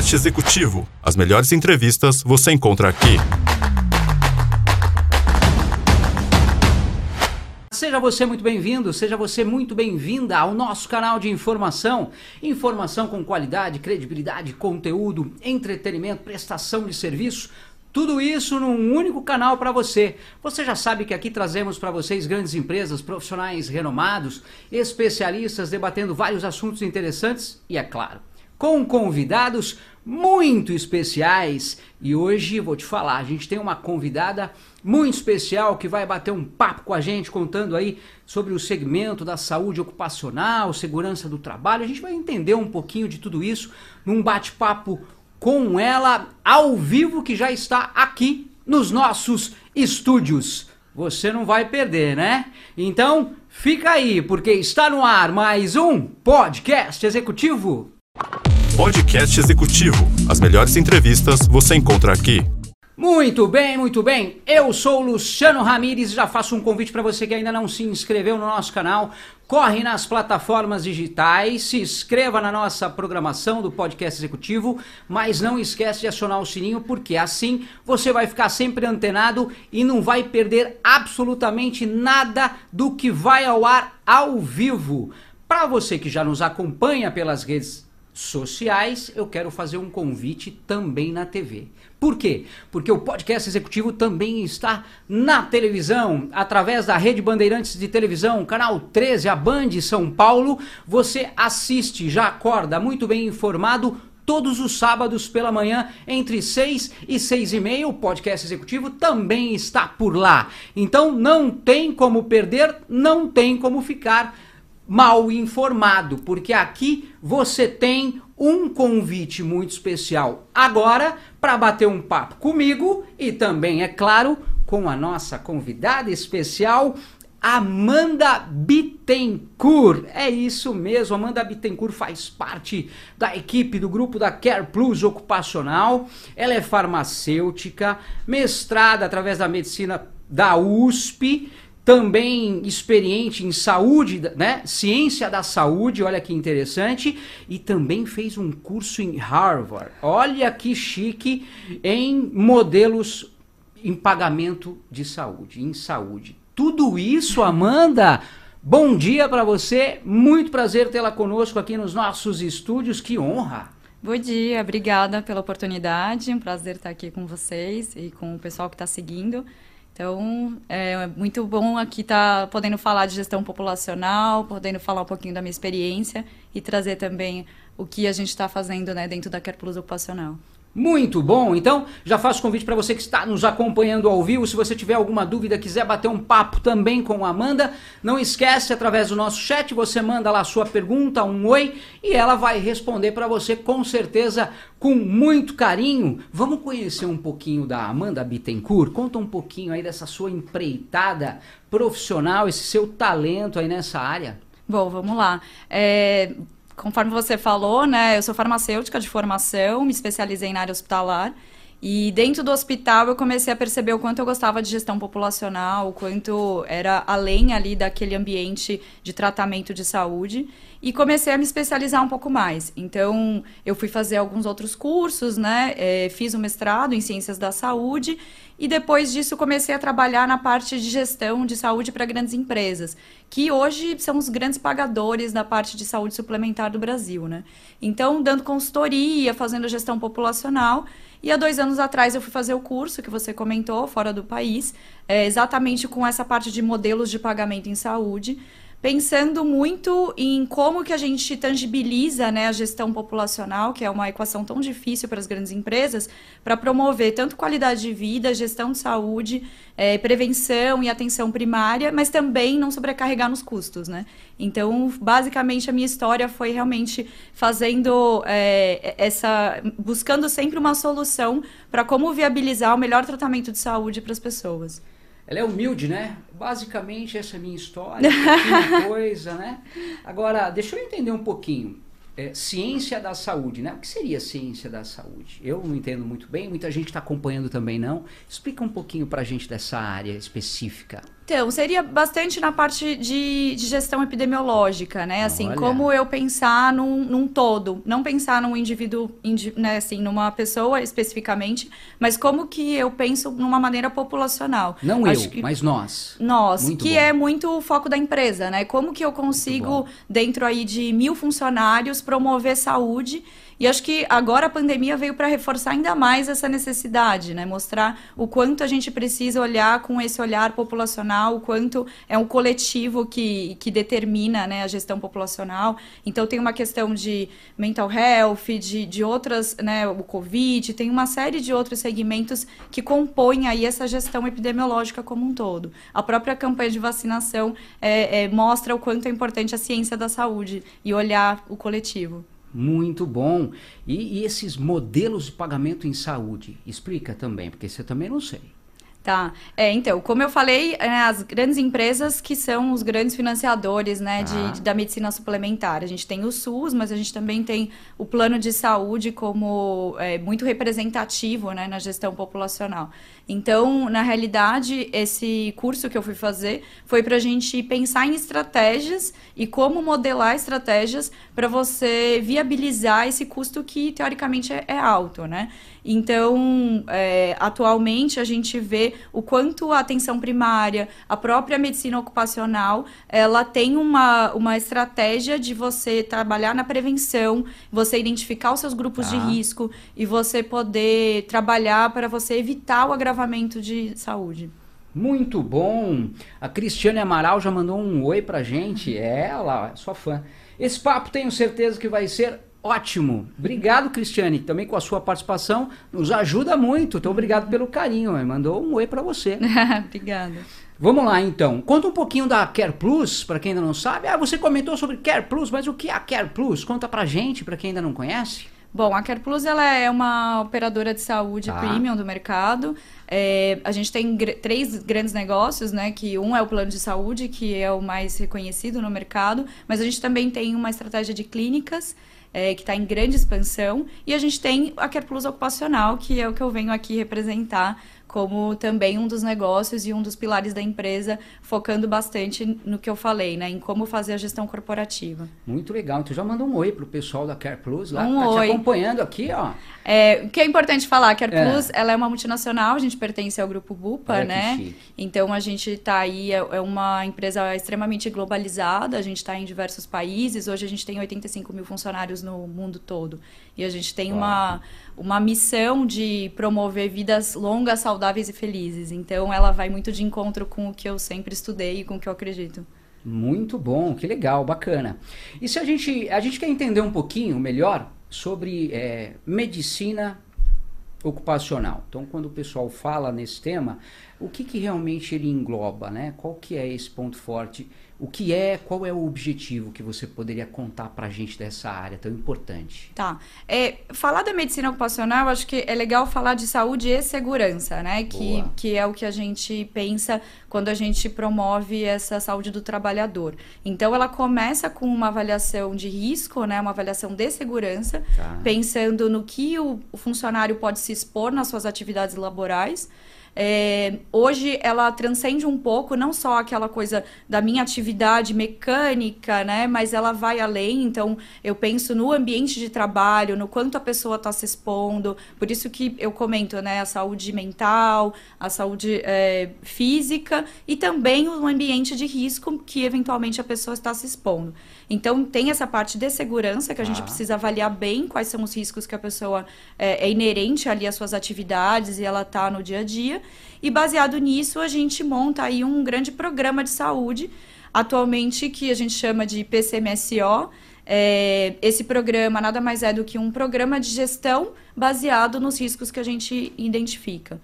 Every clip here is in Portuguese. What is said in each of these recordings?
Podcast Executivo. As melhores entrevistas você encontra aqui. Seja você muito bem-vindo, seja você muito bem-vinda ao nosso canal de informação. Informação com qualidade, credibilidade, conteúdo, entretenimento, prestação de serviço. Tudo isso num único canal para você. Você já sabe que aqui trazemos para vocês grandes empresas, profissionais renomados, especialistas debatendo vários assuntos interessantes e, é claro, com convidados muito especiais. E hoje vou te falar, a gente tem uma convidada muito especial que vai bater um papo com a gente, contando aí sobre o segmento da saúde ocupacional, segurança do trabalho. A gente vai entender um pouquinho de tudo isso num bate-papo com ela ao vivo que já está aqui nos nossos estúdios. Você não vai perder, né? Então, fica aí, porque está no ar mais um podcast executivo. Podcast Executivo. As melhores entrevistas você encontra aqui. Muito bem, muito bem. Eu sou Luciano Ramires e já faço um convite para você que ainda não se inscreveu no nosso canal. Corre nas plataformas digitais, se inscreva na nossa programação do podcast executivo, mas não esquece de acionar o sininho, porque assim você vai ficar sempre antenado e não vai perder absolutamente nada do que vai ao ar ao vivo. Para você que já nos acompanha pelas redes sociais, eu quero fazer um convite também na TV. Por quê? Porque o podcast executivo também está na televisão, através da Rede Bandeirantes de Televisão, canal 13, a Band São Paulo. Você assiste, já acorda muito bem informado todos os sábados pela manhã, entre 6 e 6 e meia. O podcast executivo também está por lá. Então não tem como perder, não tem como ficar mal informado, porque aqui você tem um convite muito especial agora para bater um papo comigo e também, é claro, com a nossa convidada especial, Amanda Bittencourt. É isso mesmo, Amanda Bittencourt faz parte da equipe do grupo da Care Plus Ocupacional. Ela é farmacêutica, mestrada através da medicina da USP também experiente em saúde, né? Ciência da saúde, olha que interessante, e também fez um curso em Harvard. Olha que chique em modelos em pagamento de saúde, em saúde. Tudo isso, Amanda, bom dia para você. Muito prazer tê-la conosco aqui nos nossos estúdios. Que honra. Bom dia, obrigada pela oportunidade. Um prazer estar aqui com vocês e com o pessoal que está seguindo. Então, é muito bom aqui estar tá podendo falar de gestão populacional, podendo falar um pouquinho da minha experiência e trazer também o que a gente está fazendo né, dentro da Care Plus Ocupacional. Muito bom, então já faço convite para você que está nos acompanhando ao vivo. Se você tiver alguma dúvida, quiser bater um papo também com a Amanda, não esquece através do nosso chat, você manda lá a sua pergunta, um oi, e ela vai responder para você com certeza com muito carinho. Vamos conhecer um pouquinho da Amanda Bittencourt? Conta um pouquinho aí dessa sua empreitada profissional, esse seu talento aí nessa área. Bom, vamos lá. É, conforme você falou, né, eu sou farmacêutica de formação, me especializei na área hospitalar. E dentro do hospital eu comecei a perceber o quanto eu gostava de gestão populacional, o quanto era além ali daquele ambiente de tratamento de saúde e comecei a me especializar um pouco mais. Então eu fui fazer alguns outros cursos, né? É, fiz um mestrado em ciências da saúde e depois disso comecei a trabalhar na parte de gestão de saúde para grandes empresas, que hoje são os grandes pagadores da parte de saúde suplementar do Brasil, né? Então dando consultoria, fazendo gestão populacional e há dois anos atrás eu fui fazer o curso que você comentou, fora do país, é, exatamente com essa parte de modelos de pagamento em saúde, pensando muito em como que a gente tangibiliza né, a gestão populacional, que é uma equação tão difícil para as grandes empresas, para promover tanto qualidade de vida, gestão de saúde, é, prevenção e atenção primária, mas também não sobrecarregar nos custos. Né? Então, basicamente, a minha história foi realmente fazendo é, essa. buscando sempre uma solução para como viabilizar o melhor tratamento de saúde para as pessoas. Ela é humilde, né? Basicamente, essa é a minha história, coisa, né? Agora, deixa eu entender um pouquinho. É, ciência da saúde, né? O que seria ciência da saúde? Eu não entendo muito bem, muita gente está acompanhando também não. Explica um pouquinho para a gente dessa área específica. Então, seria bastante na parte de, de gestão epidemiológica, né? Assim, Olha. como eu pensar num, num todo, não pensar num indivíduo, indi- né, assim, numa pessoa especificamente, mas como que eu penso numa maneira populacional. Não Acho eu, que- mas nós. Nós, Muito que bom. é muito o foco da empresa, né? Como que eu consigo, dentro aí de mil funcionários, promover saúde? E acho que agora a pandemia veio para reforçar ainda mais essa necessidade, né? Mostrar o quanto a gente precisa olhar com esse olhar populacional, o quanto é um coletivo que, que determina né, a gestão populacional. Então tem uma questão de mental health, de, de outras, né, o Covid, tem uma série de outros segmentos que compõem aí essa gestão epidemiológica como um todo. A própria campanha de vacinação é, é, mostra o quanto é importante a ciência da saúde e olhar o coletivo. Muito bom. E, e esses modelos de pagamento em saúde? Explica também, porque você também não sei. Tá. É, então, como eu falei, é, as grandes empresas que são os grandes financiadores né, de- Ah. de- da medicina suplementar. A gente tem o SUS, mas a gente também tem o plano de saúde como é, muito representativo né, na gestão populacional. Então, na realidade, esse curso que eu fui fazer foi para a gente pensar em estratégias e como modelar estratégias para você viabilizar esse custo que, teoricamente, é, é alto, né? Então, é, atualmente a gente vê o quanto a atenção primária, a própria medicina ocupacional, ela tem uma, uma estratégia de você trabalhar na prevenção, você identificar os seus grupos Tá. de risco e você poder trabalhar para você evitar o agravamento de saúde. Muito bom. A Cristiane Amaral já mandou um oi pra gente. É, ela sua fã. Esse papo tenho certeza que vai ser ótimo. Obrigado, Cristiane, também com a sua participação. Nos ajuda muito. Então, obrigado pelo carinho. Mandou um oi pra você. Obrigada. Vamos lá, então. Conta um pouquinho da Care Plus, para quem ainda não sabe. Ah, você comentou sobre Care Plus, mas o que é a Care Plus? Conta pra gente, pra quem ainda não conhece. Bom, a Care Plus ela é uma operadora de saúde Tá. premium do mercado. É, a gente tem gr- três grandes negócios, né? Que um é o plano de saúde, que é o mais reconhecido no mercado, mas a gente também tem uma estratégia de clínicas. É, que está em grande expansão, e a gente tem a Care Plus Ocupacional, que é o que eu venho aqui representar como também um dos negócios e um dos pilares da empresa, focando bastante no que eu falei, né, em como fazer a gestão corporativa. Muito legal. Então já mandou um oi pro pessoal da Care Plus lá. Um tá oi. te acompanhando aqui, ó. É, o que é importante falar, a É. Plus, ela é uma multinacional, a gente pertence ao grupo Bupa, Olha né? Então a gente está aí, é, é uma empresa extremamente globalizada, a gente está em diversos países, hoje a gente tem 85 mil funcionários no mundo todo. E a gente tem uma, uma missão de promover vidas longas, saudáveis e felizes. Então ela vai muito de encontro com o que eu sempre estudei e com o que eu acredito. Muito bom, que legal, bacana. E se a gente, a gente quer entender um pouquinho melhor sobre é, medicina ocupacional. Então, quando o pessoal fala nesse tema, o que, que realmente ele engloba, né? Qual que é esse ponto forte? O que é, qual é o objetivo que você poderia contar pra gente dessa área tão importante? Tá. É, falar da medicina ocupacional, acho que é legal falar de saúde e segurança, né? Que, Boa. que é o que a gente pensa quando a gente promove essa saúde do trabalhador. Então, ela começa com uma avaliação de risco, né? Uma avaliação de segurança, Tá. pensando no que o funcionário pode se expor nas suas atividades laborais. É, hoje ela transcende um pouco não só aquela coisa da minha atividade mecânica, né? Mas ela vai além. Então eu penso no ambiente de trabalho, no quanto a pessoa está se expondo. Por isso que eu comento, né? A saúde mental, a saúde é, física e também o ambiente de risco que eventualmente a pessoa está se expondo. Então tem essa parte de segurança que a gente Ah. precisa avaliar bem quais são os riscos que a pessoa é, é inerente ali às suas atividades e ela está no dia a dia. E baseado nisso, a gente monta aí um grande programa de saúde, atualmente que a gente chama de PCMSO. É, esse programa nada mais é do que um programa de gestão baseado nos riscos que a gente identifica.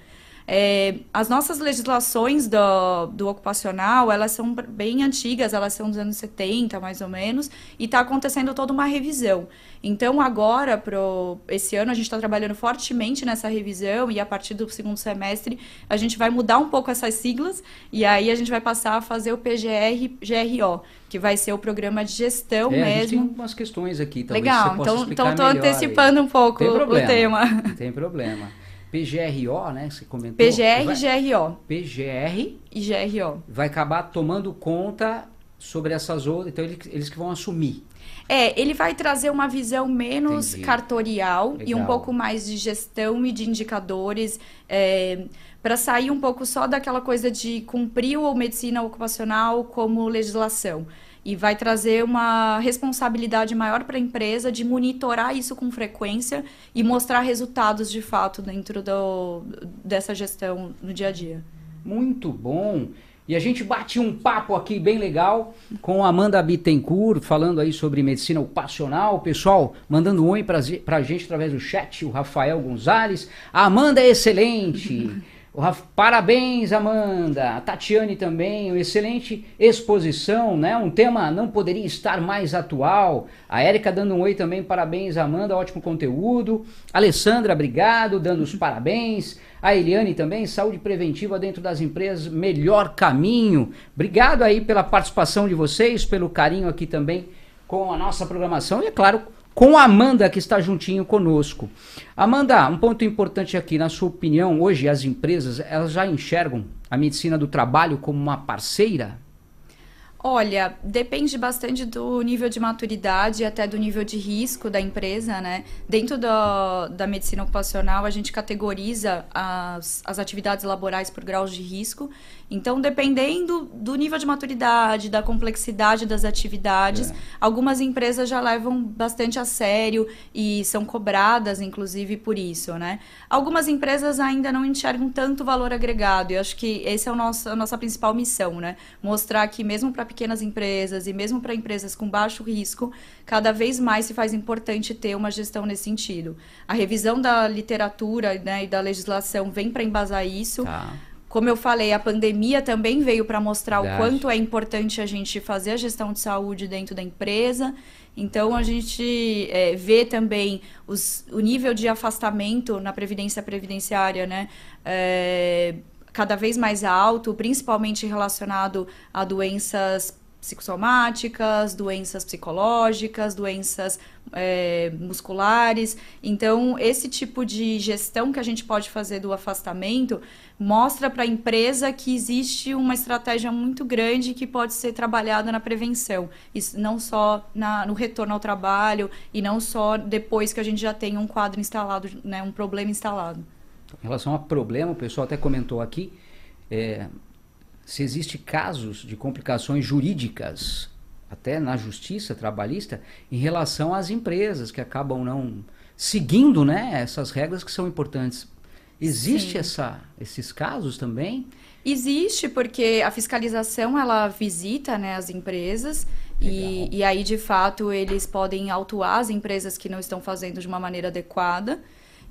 É, as nossas legislações do, do ocupacional, elas são bem antigas, elas são dos anos 70, mais ou menos, e está acontecendo toda uma revisão. Então, agora, pro, esse ano, a gente está trabalhando fortemente nessa revisão, e a partir do segundo semestre, a gente vai mudar um pouco essas siglas, e aí a gente vai passar a fazer o PGR-GRO, que vai ser o programa de gestão É, a gente tem mesmo. umas questões aqui, talvez Legal, então estou melhor aí. antecipando um pouco Tem o tema. Não tem problema. PGRO, né? Você comentou. PGR vai, e GRO. PGR E GRO. vai acabar tomando conta sobre essas outras. Então eles, eles que vão assumir. É, ele vai trazer uma visão menos Entendi. cartorial e um Legal. pouco mais de gestão e de indicadores, para sair um pouco só daquela coisa de cumprir o medicina ocupacional como legislação. E vai trazer uma responsabilidade maior para a empresa de monitorar isso com frequência e mostrar resultados de fato dentro do, dessa gestão no dia a dia. Muito bom. E a gente bate um papo aqui bem legal com a Amanda Bittencourt, falando aí sobre medicina ocupacional. Pessoal, mandando um oi pra, ze- pra gente através do chat, o Rafael Gonzalez. A Amanda é excelente. O Raf- Parabéns, Amanda. A Tatiane também, uma excelente exposição, né? Um tema não poderia estar mais atual. A Érica dando um oi também, parabéns, Amanda, ótimo conteúdo. Alessandra, obrigado, dando os parabéns. A Eliane também, saúde preventiva dentro das empresas, melhor caminho. Obrigado aí pela participação de vocês, pelo carinho aqui também com a nossa programação e, é claro, com a Amanda que está juntinho conosco. Amanda, um ponto importante aqui, na sua opinião, hoje as empresas, elas já enxergam a medicina do trabalho como uma parceira? Olha, depende bastante do nível de maturidade e até do nível de risco da empresa, né? Dentro da, da medicina ocupacional, a gente categoriza as, as atividades laborais por graus de risco. Então, dependendo do nível de maturidade, da complexidade das atividades, É. algumas empresas já levam bastante a sério e são cobradas, inclusive, por isso, né? Algumas empresas ainda não enxergam tanto valor agregado. E acho que essa é o nosso, a nossa principal missão, né? Mostrar que mesmo para pequenas empresas e mesmo para empresas com baixo risco, cada vez mais se faz importante ter uma gestão nesse sentido. A revisão da literatura né, e da legislação vem para embasar isso. Tá. Como eu falei, a pandemia também veio para mostrar Verdade. o quanto é importante a gente fazer a gestão de saúde dentro da empresa. Então, a gente é, vê também os- o nível de afastamento na previdência previdenciária, né? é, cada vez mais alto, principalmente relacionado a doenças psicossomáticas, doenças psicológicas, doenças é, musculares. Então, esse tipo de gestão que a gente pode fazer do afastamento mostra para a empresa que existe uma estratégia muito grande que pode ser trabalhada na prevenção. Isso não só na- no retorno ao trabalho e não só depois que a gente já tem um quadro instalado, né, um problema instalado. Em relação a problema, o pessoal até comentou aqui, é, se existe casos de complicações jurídicas, até na justiça trabalhista, em relação às empresas que acabam não seguindo né, essas regras que são importantes. Existe Sim. essa, esses casos também? Existe, porque a fiscalização ela visita né, as empresas e, e aí, de fato, eles podem autuar as empresas que não estão fazendo de uma maneira adequada.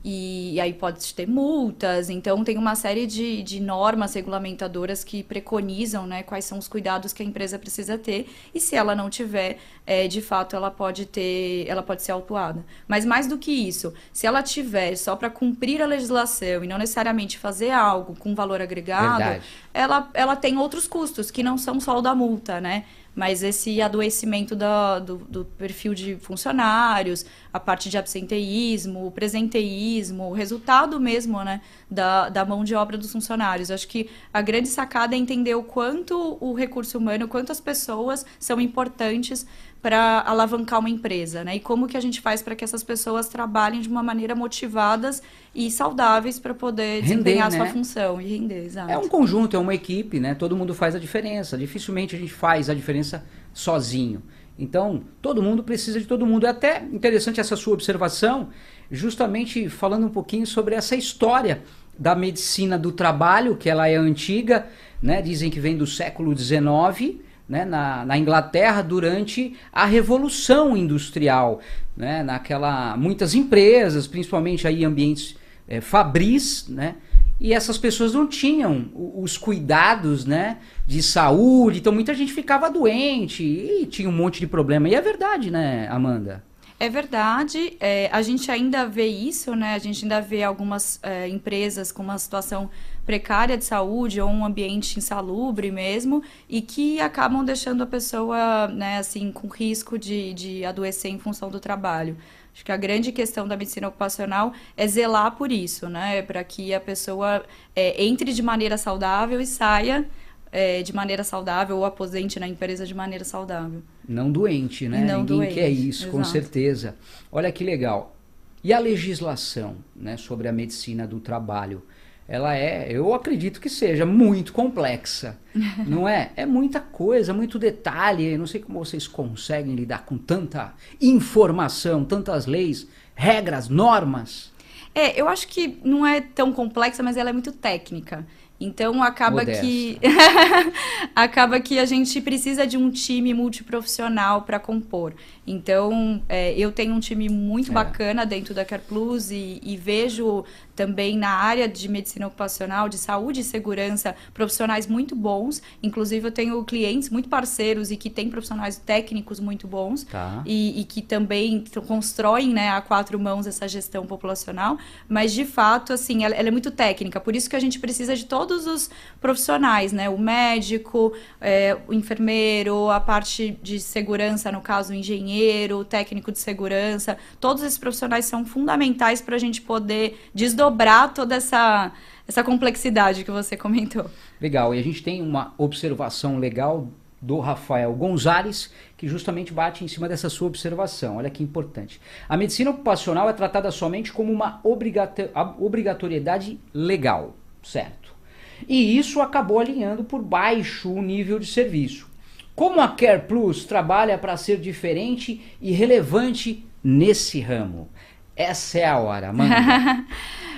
E, e aí pode ter multas, então tem uma série de, de normas regulamentadoras que preconizam né, quais são os cuidados que a empresa precisa ter, e se ela não tiver, é, de fato ela pode ter, ela pode ser autuada. Mas mais do que isso, se ela tiver só para cumprir a legislação e não necessariamente fazer algo com valor agregado, Verdade. ela, ela tem outros custos que não são só o da multa, né? Mas esse adoecimento do, do perfil de funcionários, a parte de absenteísmo, presenteísmo, o resultado mesmo, né, da, da mão de obra dos funcionários. Acho que a grande sacada é entender o quanto o recurso humano, quanto as pessoas são importantes para alavancar uma empresa, né? E como que a gente faz para que essas pessoas trabalhem de uma maneira motivadas e saudáveis para poder Render, desempenhar a né? sua função e render, exato. É um conjunto, é uma equipe, né? Todo mundo faz a diferença. Dificilmente a gente faz a diferença sozinho. Então, todo mundo precisa de todo mundo. É até interessante essa sua observação, justamente falando um pouquinho sobre essa história da medicina do trabalho, que ela é antiga, né? Dizem que vem do século XIX, né? na, na Inglaterra, durante a Revolução Industrial, né? Naquela, muitas empresas, principalmente aí ambientes eh, fabris, né? E essas pessoas não tinham os cuidados, né, de saúde, então muita gente ficava doente e tinha um monte de problema. E é verdade, né, Amanda? É verdade, é, a gente ainda vê isso, né? A gente ainda vê algumas é, empresas com uma situação precária de saúde ou um ambiente insalubre mesmo e que acabam deixando a pessoa, né, assim, com risco de, de adoecer em função do trabalho. Acho que a grande questão da medicina ocupacional é zelar por isso, né? Para que a pessoa é, entre de maneira saudável e saia é, de maneira saudável ou aposente na empresa de maneira saudável. Não doente, né? Não Ninguém doente, quer isso, com exato. certeza. Olha que legal. E a legislação né, sobre a medicina do trabalho? Ela é, eu acredito que seja muito complexa, não é? É muita coisa, muito detalhe. Não sei como vocês conseguem lidar com tanta informação, tantas leis, regras, normas. É, eu acho que não é tão complexa, mas ela é muito técnica. Então acaba Modesta. que acaba que a gente precisa de um time multiprofissional para compor. Então é, eu tenho um time muito É. bacana dentro da Care Plus e, e vejo também na área de medicina ocupacional, de saúde e segurança, profissionais muito bons. Inclusive eu tenho clientes muito parceiros e que têm profissionais técnicos muito bons Tá. e, e que também constroem né, a quatro mãos essa gestão populacional, mas de fato, assim, ela, ela é muito técnica, por isso que a gente precisa de todos os profissionais, né? O médico, é, o enfermeiro, a parte de segurança, no caso, o engenheiro, o técnico de segurança, todos esses profissionais são fundamentais para a gente poder desdobrar toda essa, essa complexidade que você comentou. Legal. E a gente tem uma observação legal do Rafael Gonzalez, que justamente bate em cima dessa sua observação. Olha que importante. A medicina ocupacional é tratada somente como uma obrigatoriedade legal, certo? E isso acabou alinhando por baixo o nível de serviço. Como a Care Plus trabalha para ser diferente e relevante nesse ramo? Essa é a hora, mano.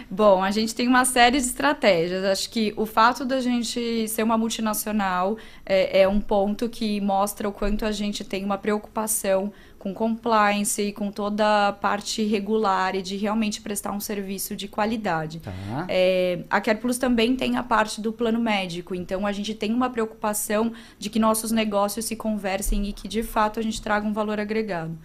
Bom, a gente tem uma série de estratégias. Acho que o fato da gente ser uma multinacional é, é um ponto que mostra o quanto a gente tem uma preocupação com compliance e com toda a parte regular e de realmente prestar um serviço de qualidade. Tá? É, a Care Plus também tem a parte do plano médico, então a gente tem uma preocupação de que nossos negócios se conversem e que de fato a gente traga um valor agregado.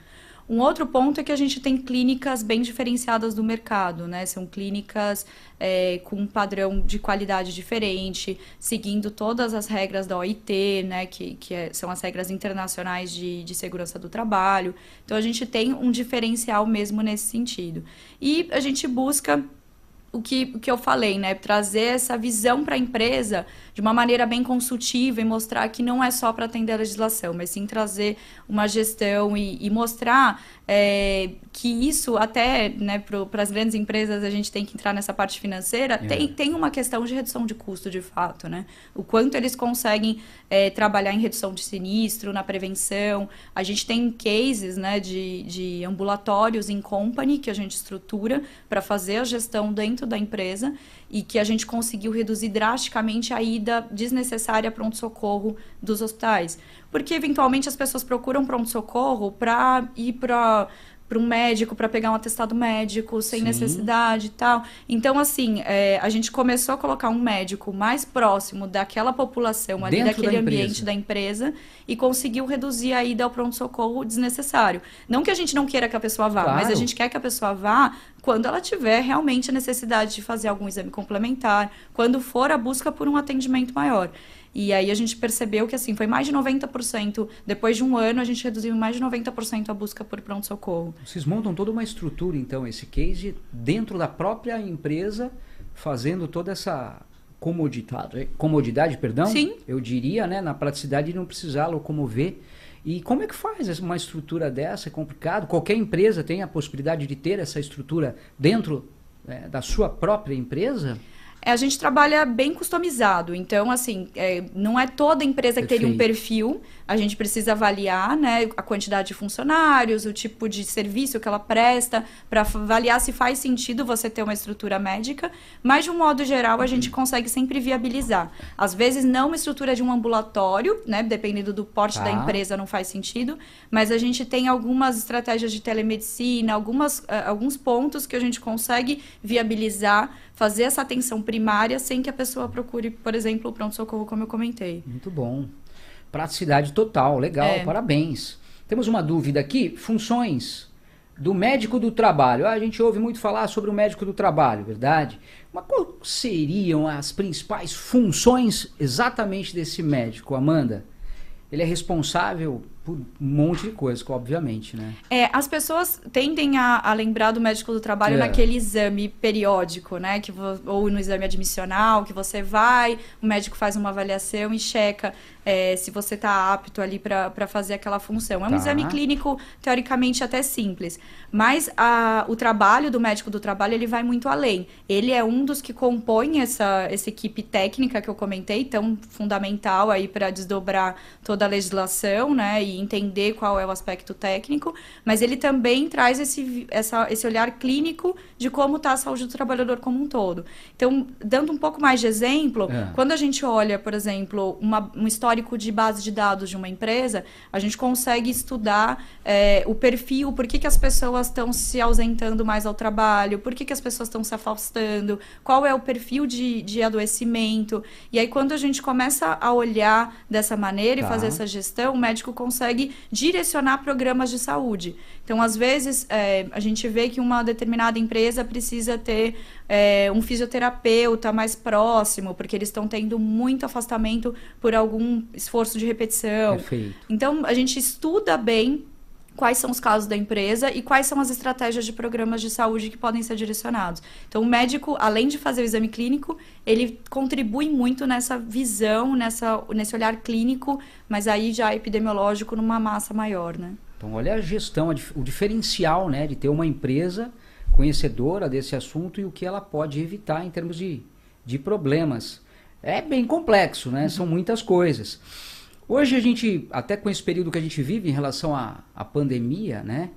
Um outro ponto é que a gente tem clínicas bem diferenciadas do mercado, né? São clínicas é, com um padrão de qualidade diferente, seguindo todas as regras da OIT, né? Que, que é- são as regras internacionais de, de segurança do trabalho. Então a gente tem um diferencial mesmo nesse sentido. E a gente busca o que, o que eu falei, né? Trazer essa visão para a empresa de uma maneira bem consultiva e mostrar que não é só para atender a legislação, mas sim trazer uma gestão e, e mostrar é, que isso até né, para as grandes empresas a gente tem que entrar nessa parte financeira, tem, tem uma questão de redução de custo de fato, né? O quanto eles conseguem é, trabalhar em redução de sinistro, na prevenção. A gente tem cases né, de, de ambulatórios em company que a gente estrutura para fazer a gestão dentro da empresa e que a gente conseguiu reduzir drasticamente a ida desnecessária a pronto-socorro dos hospitais. Porque, eventualmente, as pessoas procuram pronto-socorro para ir para para um médico para pegar um atestado médico sem Sim. necessidade e tal. Então, assim, é, a gente começou a colocar um médico mais próximo daquela população ali, Dentro da daquele empresa. ambiente da empresa e conseguiu reduzir a ida ao pronto-socorro desnecessário. Não que a gente não queira que a pessoa vá, mas Claro. a gente quer que a pessoa vá quando ela tiver realmente a necessidade de fazer algum exame complementar, quando for a busca por um atendimento maior. E aí a gente percebeu que assim, foi mais de 90%, depois de um ano a gente reduziu mais de 90% a busca por pronto-socorro. Vocês montam toda uma estrutura, então, esse case dentro da própria empresa, fazendo toda essa comodidade, comodidade, perdão, Sim. eu diria, né, na praticidade de não precisar locomover. E como é que faz uma estrutura dessa? É complicado? Qualquer empresa tem a possibilidade de ter essa estrutura dentro eh, da sua própria empresa? É, a gente trabalha bem customizado, então, assim, é, não é toda empresa que teria um perfil, a gente precisa avaliar, né, a quantidade de funcionários, o tipo de serviço que ela presta, para avaliar se faz sentido você ter uma estrutura médica, mas, de um modo geral, a gente consegue sempre viabilizar. Às vezes, não uma estrutura de um ambulatório, né, dependendo do porte Tá. da empresa, não faz sentido, mas a gente tem algumas estratégias de telemedicina, algumas, ah, alguns pontos que a gente consegue viabilizar, fazer essa atenção primária sem que a pessoa procure, por exemplo, o pronto-socorro, como eu comentei. Muito bom. Praticidade total, legal, É. parabéns. Temos uma dúvida aqui: funções do médico do trabalho. Ah, a gente ouve muito falar sobre o médico do trabalho, verdade? Mas quais seriam as principais funções exatamente desse médico, Amanda? Ele é responsável por um monte de coisa, obviamente, né? É, as pessoas tendem a, a lembrar do médico do trabalho É. naquele exame periódico, né? Que ou no exame admissional, que você vai, o médico faz uma avaliação e checa é, se você está apto ali para fazer aquela função. É um Tá. exame clínico, teoricamente, até simples. Mas a- o trabalho do médico do trabalho, ele vai muito além. Ele é um dos que compõe essa, essa equipe técnica que eu comentei, tão fundamental aí para desdobrar toda a legislação, né? E entender qual é o aspecto técnico. Mas ele também traz esse, essa, esse olhar clínico de como está a saúde do trabalhador como um todo. Então, dando um pouco mais de exemplo, É. quando a gente olha, por exemplo, uma- um histórico de base de dados de uma empresa, a gente consegue estudar é, o perfil, por que, que as pessoas estão se ausentando mais ao trabalho, por que, que as pessoas estão se afastando, qual é o perfil de, de adoecimento. E aí, quando a gente começa a olhar dessa maneira Tá. e fazer essa gestão, o médico consegue direcionar programas de saúde. Então, às vezes, é, a gente vê que uma determinada empresa precisa ter é, um fisioterapeuta mais próximo, porque eles estão tendo muito afastamento por algum esforço de repetição. Perfeito. Então, a gente estuda bem quais são os casos da empresa e quais são as estratégias de programas de saúde que podem ser direcionados. Então, o médico, além de fazer o exame clínico, ele contribui muito nessa visão, nessa, nesse olhar clínico, mas aí já epidemiológico numa massa maior, né? Então, olha a gestão, o diferencial né, de ter uma empresa conhecedora desse assunto e o que ela pode evitar em termos de, de problemas. É bem complexo, né? São muitas coisas. Hoje a gente, até com esse período que a gente vive em relação à, à pandemia, né?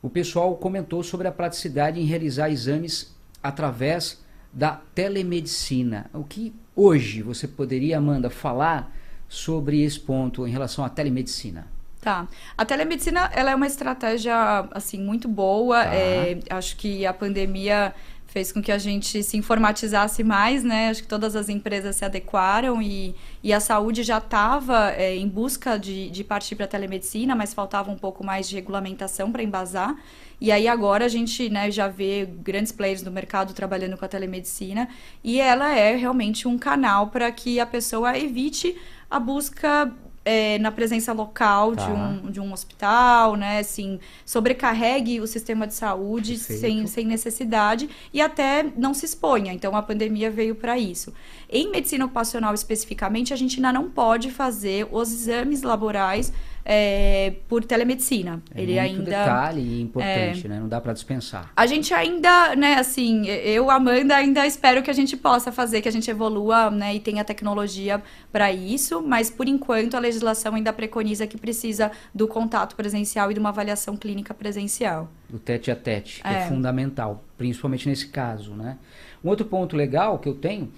O pessoal comentou sobre a praticidade em realizar exames através da telemedicina. O que hoje você poderia, Amanda, falar sobre esse ponto em relação à telemedicina? Tá. A telemedicina, ela é uma estratégia, assim, muito boa. Tá. É, acho que a pandemia fez com que a gente se informatizasse mais, né? Acho que todas as empresas se adequaram e, e a saúde já estava em busca de, de partir para a telemedicina, mas faltava um pouco mais de regulamentação para embasar. E aí agora a gente né, já vê grandes players do mercado trabalhando com a telemedicina e ela é realmente um canal para que a pessoa evite a busca é, na presença local Tá. de, um, de um hospital, né? Assim, sobrecarregue o sistema de saúde Perfeito. sem, sem necessidade e até não se exponha. Então, a pandemia veio para isso. Em medicina ocupacional, especificamente, a gente ainda não pode fazer os exames laborais é, por telemedicina. É Ele muito ainda detalhe e importante, né? Não dá para dispensar. a gente ainda, né, assim, eu, Amanda, ainda espero que a gente possa fazer, que a gente evolua, né, e tenha tecnologia para isso, mas por enquanto a legislação ainda preconiza que precisa do contato presencial e de uma avaliação clínica presencial. O tete a tete, que é. É. fundamental, principalmente nesse caso, né? Um outro ponto legal que eu tenho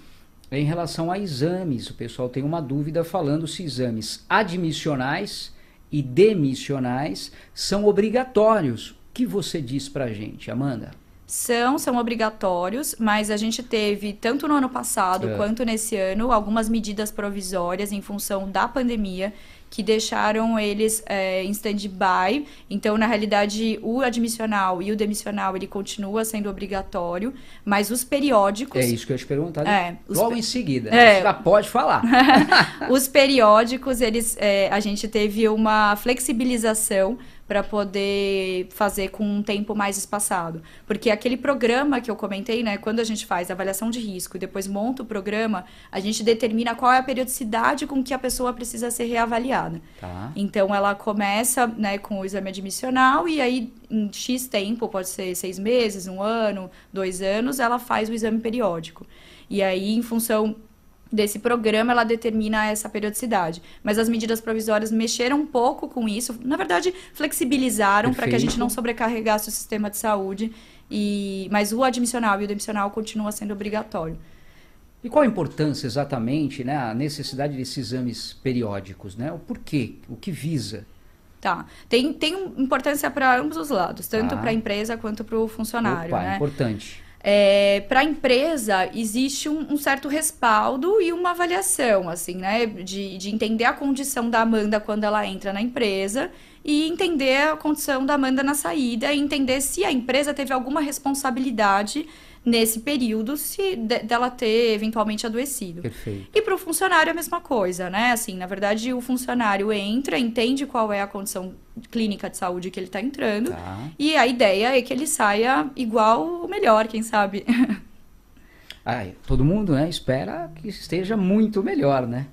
é em relação a exames. O pessoal tem uma dúvida falando se exames admissionais e demissionais são obrigatórios. O que você diz pra gente, Amanda? São, são obrigatórios, mas a gente teve, tanto no ano passado É. quanto nesse ano, algumas medidas provisórias em função da pandemia que deixaram eles é, em stand-by. Então, na realidade, o admissional e o demissional, ele continua sendo obrigatório, mas os periódicos... É isso que eu te perguntar. É, Logo pe- em seguida. É. Já pode falar. Os periódicos, eles, é, a gente teve uma flexibilização para poder fazer com um tempo mais espaçado. Porque aquele programa que eu comentei, né, quando a gente faz avaliação de risco e depois monta o programa, a gente determina qual é a periodicidade com que a pessoa precisa ser reavaliada. Tá. Então, ela começa né, com o exame admissional e aí, em X tempo, pode ser seis meses, um ano, dois anos, ela faz o exame periódico. E aí, em função desse programa, ela determina essa periodicidade. Mas as medidas provisórias mexeram um pouco com isso. Na verdade, flexibilizaram para que a gente não sobrecarregasse o sistema de saúde. E... Mas o admissional e o demissional continua sendo obrigatório. E qual a importância exatamente, né, a necessidade desses exames periódicos, né? O porquê, o que visa? Tá. Tem, tem importância para ambos os lados, tanto Tá. para a empresa quanto para o funcionário. Opa, né? importante. É, para a empresa existe um, um certo respaldo e uma avaliação, assim, né? De, de entender a condição da Amanda quando ela entra na empresa e entender a condição da Amanda na saída e entender se a empresa teve alguma responsabilidade nesse período se de, dela ter eventualmente adoecido. Perfeito. E para o funcionário é a mesma coisa, né? Assim, na verdade, o funcionário entra, entende qual é a condição clínica de saúde que ele está entrando, Tá. e a ideia é que ele saia igual ou melhor, quem sabe. Ai, todo mundo, né, espera que esteja muito melhor, né?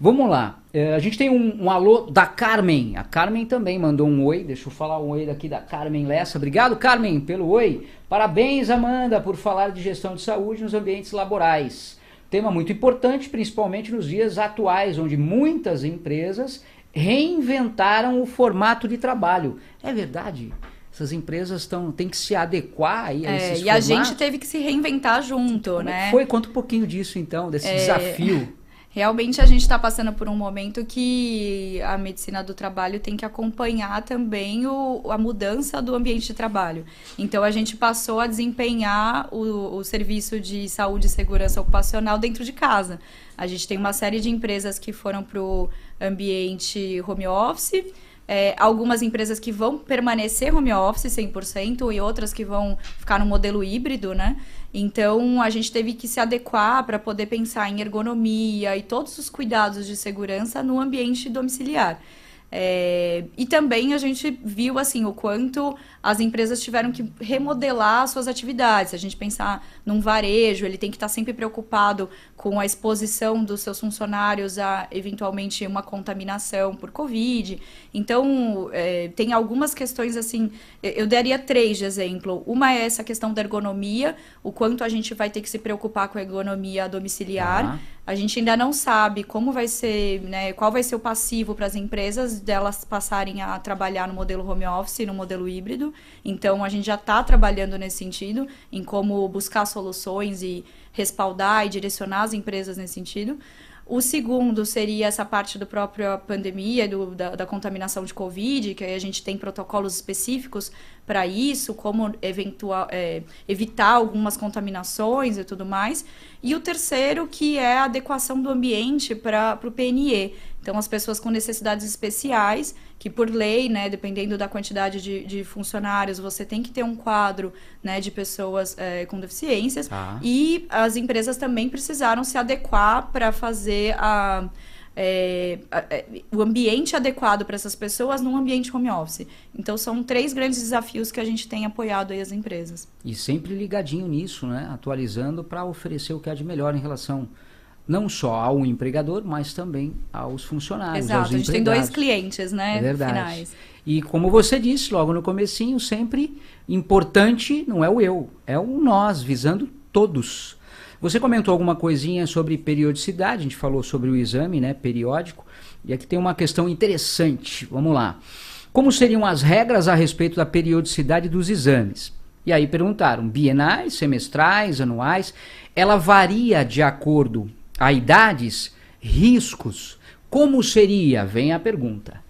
Vamos lá. É, a gente tem um, um alô da Carmen. A Carmen também mandou um oi. Deixa eu falar um oi daqui da Carmen Lessa. Obrigado, Carmen, pelo oi. Parabéns, Amanda, por falar de gestão de saúde nos ambientes laborais. Tema muito importante, principalmente nos dias atuais, onde muitas empresas reinventaram o formato de trabalho. É verdade. Essas empresas estão têm que se adequar aí a É, esses e a gente formatos. teve que se reinventar junto, Como é né? Foi conta um pouquinho disso então, desse É, desafio. Realmente a gente está passando por um momento que a medicina do trabalho tem que acompanhar também o, a mudança do ambiente de trabalho. Então a gente passou a desempenhar o, o serviço de saúde e segurança ocupacional dentro de casa. A gente tem uma série de empresas que foram para o ambiente home office. é, algumas empresas que vão permanecer home office 100% e outras que vão ficar no modelo híbrido, né? Então a gente teve que se adequar para poder pensar em ergonomia e todos os cuidados de segurança no ambiente domiciliar. É, e também a gente viu assim o quanto as empresas tiveram que remodelar suas atividades. Se a gente pensar num varejo, ele tem que estar sempre preocupado com a exposição dos seus funcionários a eventualmente uma contaminação por Covid. Então é, tem algumas questões assim. eu- daria três de exemplo. Uma é essa questão da ergonomia, o quanto a gente vai ter que se preocupar com a ergonomia domiciliar. Tá. A gente ainda não sabe como vai ser, né, qual vai ser o passivo para as empresas delas passarem a trabalhar no modelo home office no modelo híbrido. Então, a gente já está trabalhando nesse sentido, em como buscar soluções e respaldar e direcionar as empresas nesse sentido. O segundo seria essa parte da própria pandemia, do, da, da contaminação de Covid, que aí a gente tem protocolos específicos para isso, como eventual, é, evitar algumas contaminações e tudo mais. E o terceiro, que é a adequação do ambiente para o PNE. Então, as pessoas com necessidades especiais, que por lei, né, dependendo da quantidade de, de funcionários, você tem que ter um quadro né, de pessoas é, com deficiências. Tá. E as empresas também precisaram se adequar para fazer a, é, é, o ambiente adequado para essas pessoas num ambiente home office. Então, são três grandes desafios que a gente tem apoiado aí as empresas. E sempre ligadinho nisso, né? Atualizando para oferecer o que há de melhor em relação não só ao empregador, mas também aos funcionários, Exato, aos a gente tem dois clientes, né, É verdade. finais. E como você disse logo no comecinho, sempre importante não é o eu, é o nós, visando todos. Você comentou alguma coisinha sobre periodicidade, a gente falou sobre o exame, né, periódico, e aqui tem uma questão interessante. Vamos lá. Como seriam as regras a respeito da periodicidade dos exames? E aí perguntaram, bienais, semestrais, anuais, ela varia de acordo a idades, riscos. Como seria? Vem a pergunta.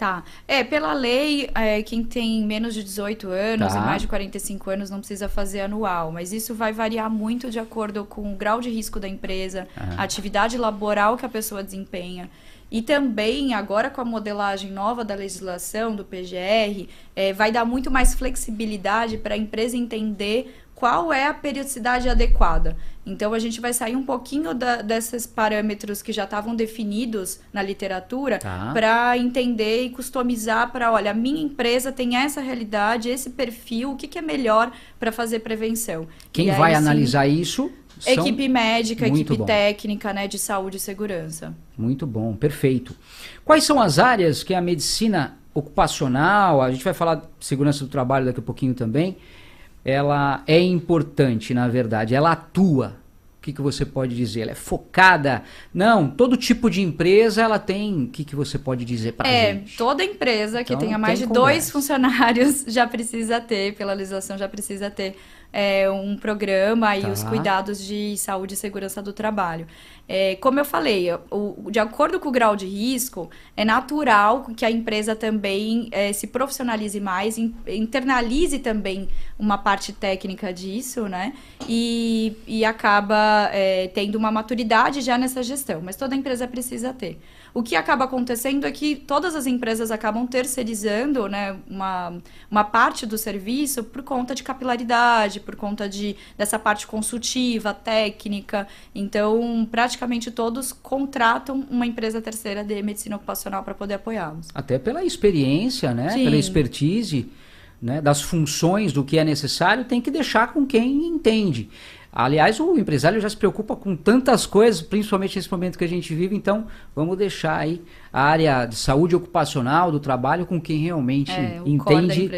Tá. É, pela lei, é, quem tem menos de 18 anos Tá. e mais de 45 anos não precisa fazer anual, mas isso vai variar muito de acordo com o grau de risco da empresa, a atividade laboral que a pessoa desempenha. E também, agora com a modelagem nova da legislação, do PGR, é, vai dar muito mais flexibilidade para a empresa entender qual é a periodicidade adequada. Então, a gente vai sair um pouquinho da- desses parâmetros que já estavam definidos na literatura Tá. para entender e customizar para, olha, a minha empresa tem essa realidade, esse perfil, o que, que é melhor para fazer prevenção. Quem aí, vai sim, analisar isso. Equipe médica, equipe bom. técnica, né, de saúde e segurança. Muito bom, perfeito. Quais são as áreas que a medicina ocupacional, a gente vai falar de segurança do trabalho daqui a pouquinho também, ela é importante, na verdade, ela atua. O que, que você pode dizer? Ela é focada? Não, todo tipo de empresa ela tem. O que, que você pode dizer pra É, gente? toda empresa que Então, tenha mais de conversa. dois funcionários já precisa ter, pela legislação, já precisa ter é, um programa e Tá. os cuidados de saúde e segurança do trabalho. É, como eu falei, o- de acordo com o grau de risco, é natural que a empresa também é, se profissionalize mais, in- internalize também uma parte técnica disso, né? E, e acaba é, tendo uma maturidade já nessa gestão, mas toda empresa precisa ter. O que acaba acontecendo é que todas as empresas acabam terceirizando né, uma, uma parte do serviço por conta de capilaridade, por conta de, dessa parte consultiva, técnica. Então, praticamente todos contratam uma empresa terceira de medicina ocupacional para poder apoiá-los. Até pela experiência, né? Sim. pela expertise né? das funções, do que é necessário, tem que deixar com quem entende. Aliás, o empresário já se preocupa com tantas coisas, principalmente nesse momento que a gente vive, então vamos deixar aí a área de saúde ocupacional, do trabalho, com quem realmente é, entende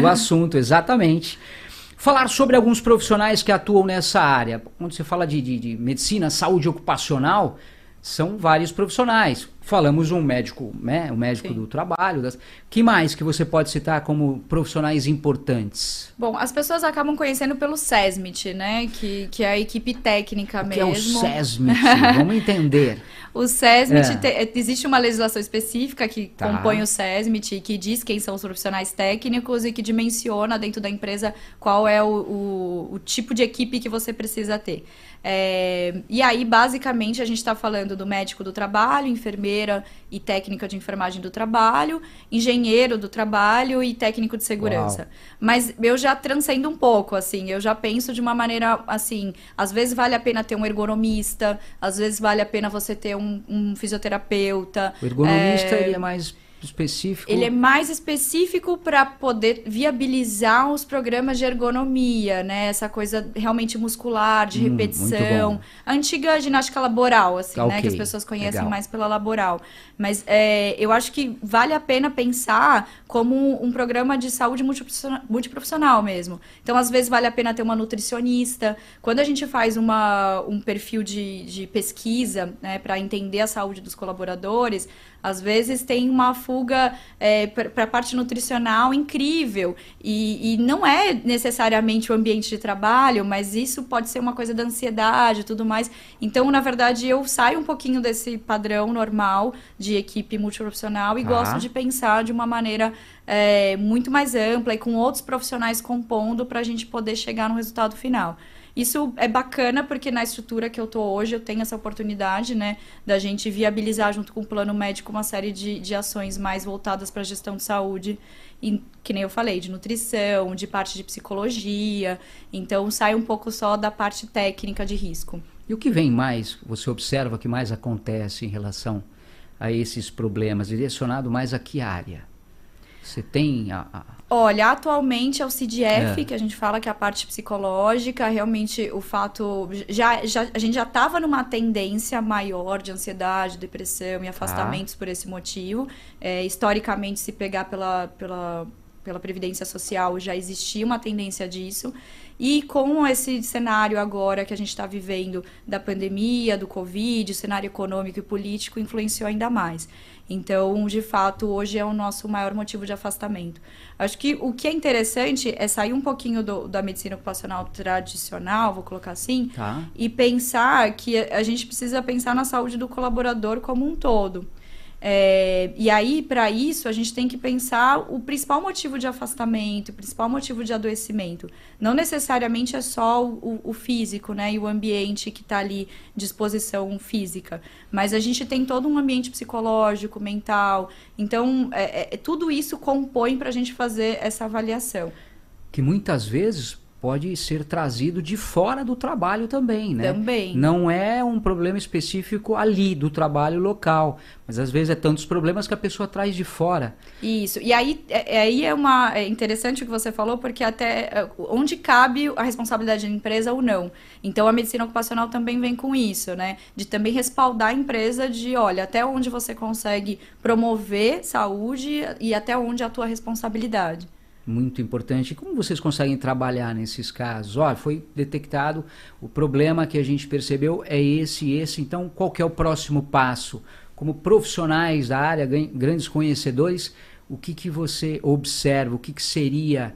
do assunto, exatamente. Falar sobre alguns profissionais que atuam nessa área. Quando você fala de, de, de medicina, saúde ocupacional, são vários profissionais. Falamos um médico, né, um médico Sim. do trabalho. Das... Que mais que você pode citar como profissionais importantes? Bom, as pessoas acabam conhecendo pelo SESMIT, né, que, que é a equipe técnica o mesmo. Que é o SESMIT? Vamos entender. O SESMIT, é. te, existe uma legislação específica que tá. compõe o SESMIT, que diz quem são os profissionais técnicos e que dimensiona dentro da empresa qual é o, o, o tipo de equipe que você precisa ter. É, e aí, basicamente, a gente está falando do médico do trabalho, enfermeira e técnica de enfermagem do trabalho, engenheiro do trabalho e técnico de segurança. Uau. Mas eu já transcendo um pouco, assim, eu já penso de uma maneira assim, às vezes vale a pena ter um ergonomista, às vezes vale a pena você ter um, um fisioterapeuta. O ergonomista é... ele é mais específico? Ele é mais específico para poder viabilizar os programas de ergonomia, né? Essa coisa realmente muscular, de hum, repetição. A antiga ginástica laboral, assim, okay. né? Que as pessoas conhecem Legal. mais pela laboral. Mas é, eu acho que vale a pena pensar como um programa de saúde multiprofissional, multiprofissional mesmo. Então, às vezes, vale a pena ter uma nutricionista. Quando a gente faz uma, um perfil de, de pesquisa, né, para entender a saúde dos colaboradores, às vezes tem uma fuga é, para a parte nutricional incrível. E, e, não é necessariamente o ambiente de trabalho, mas isso pode ser uma coisa da ansiedade e tudo mais. Então, na verdade, eu saio um pouquinho desse padrão normal de equipe multiprofissional e ah. gosto de pensar de uma maneira é, muito mais ampla e com outros profissionais compondo para a gente poder chegar no resultado final. Isso é bacana porque na estrutura que eu tô hoje eu tenho essa oportunidade, né, da gente viabilizar junto com o plano médico uma série de, de ações mais voltadas para a gestão de saúde, que nem eu falei, de nutrição, de parte de psicologia. Então sai um pouco só da parte técnica de risco. E o que vem mais, você observa que mais acontece em relação a esses problemas, direcionado mais a que área? Você tem a, a... Olha, atualmente é o CDF, é. que a gente fala que é a parte psicológica, realmente o fato. Já, já, a gente já estava numa tendência maior de ansiedade, depressão e afastamentos ah. por esse motivo. É, historicamente, se pegar pela, pela, pela Previdência Social, já existia uma tendência disso. E com esse cenário agora que a gente está vivendo da pandemia, do Covid, o cenário econômico e político influenciou ainda mais. Então, de fato, hoje é o nosso maior motivo de afastamento. Acho que o que é interessante é sair um pouquinho do, da medicina ocupacional tradicional, vou colocar assim, tá. e pensar que a gente precisa pensar na saúde do colaborador como um todo. É, e aí, para isso, a gente tem que pensar o principal motivo de afastamento, o principal motivo de adoecimento. Não necessariamente é só o, o físico, né? E o ambiente que está ali, disposição física. Mas a gente tem todo um ambiente psicológico, mental. Então, é, é, tudo isso compõe para a gente fazer essa avaliação. Que muitas vezes pode ser trazido de fora do trabalho também, né? Também. Não é um problema específico ali do trabalho local, mas às vezes é tantos problemas que a pessoa traz de fora. Isso. E aí, é, é aí é uma é interessante o que você falou, porque até é, onde cabe a responsabilidade da empresa ou não. Então a medicina ocupacional também vem com isso, né? De também respaldar a empresa de, olha, até onde você consegue promover saúde e até onde é a tua responsabilidade muito importante. Como vocês conseguem trabalhar nesses casos? Olha, foi detectado o problema que a gente percebeu é esse e esse. Então, qual é o próximo passo? Como profissionais da área, grandes conhecedores, o que, que você observa? O que, que seria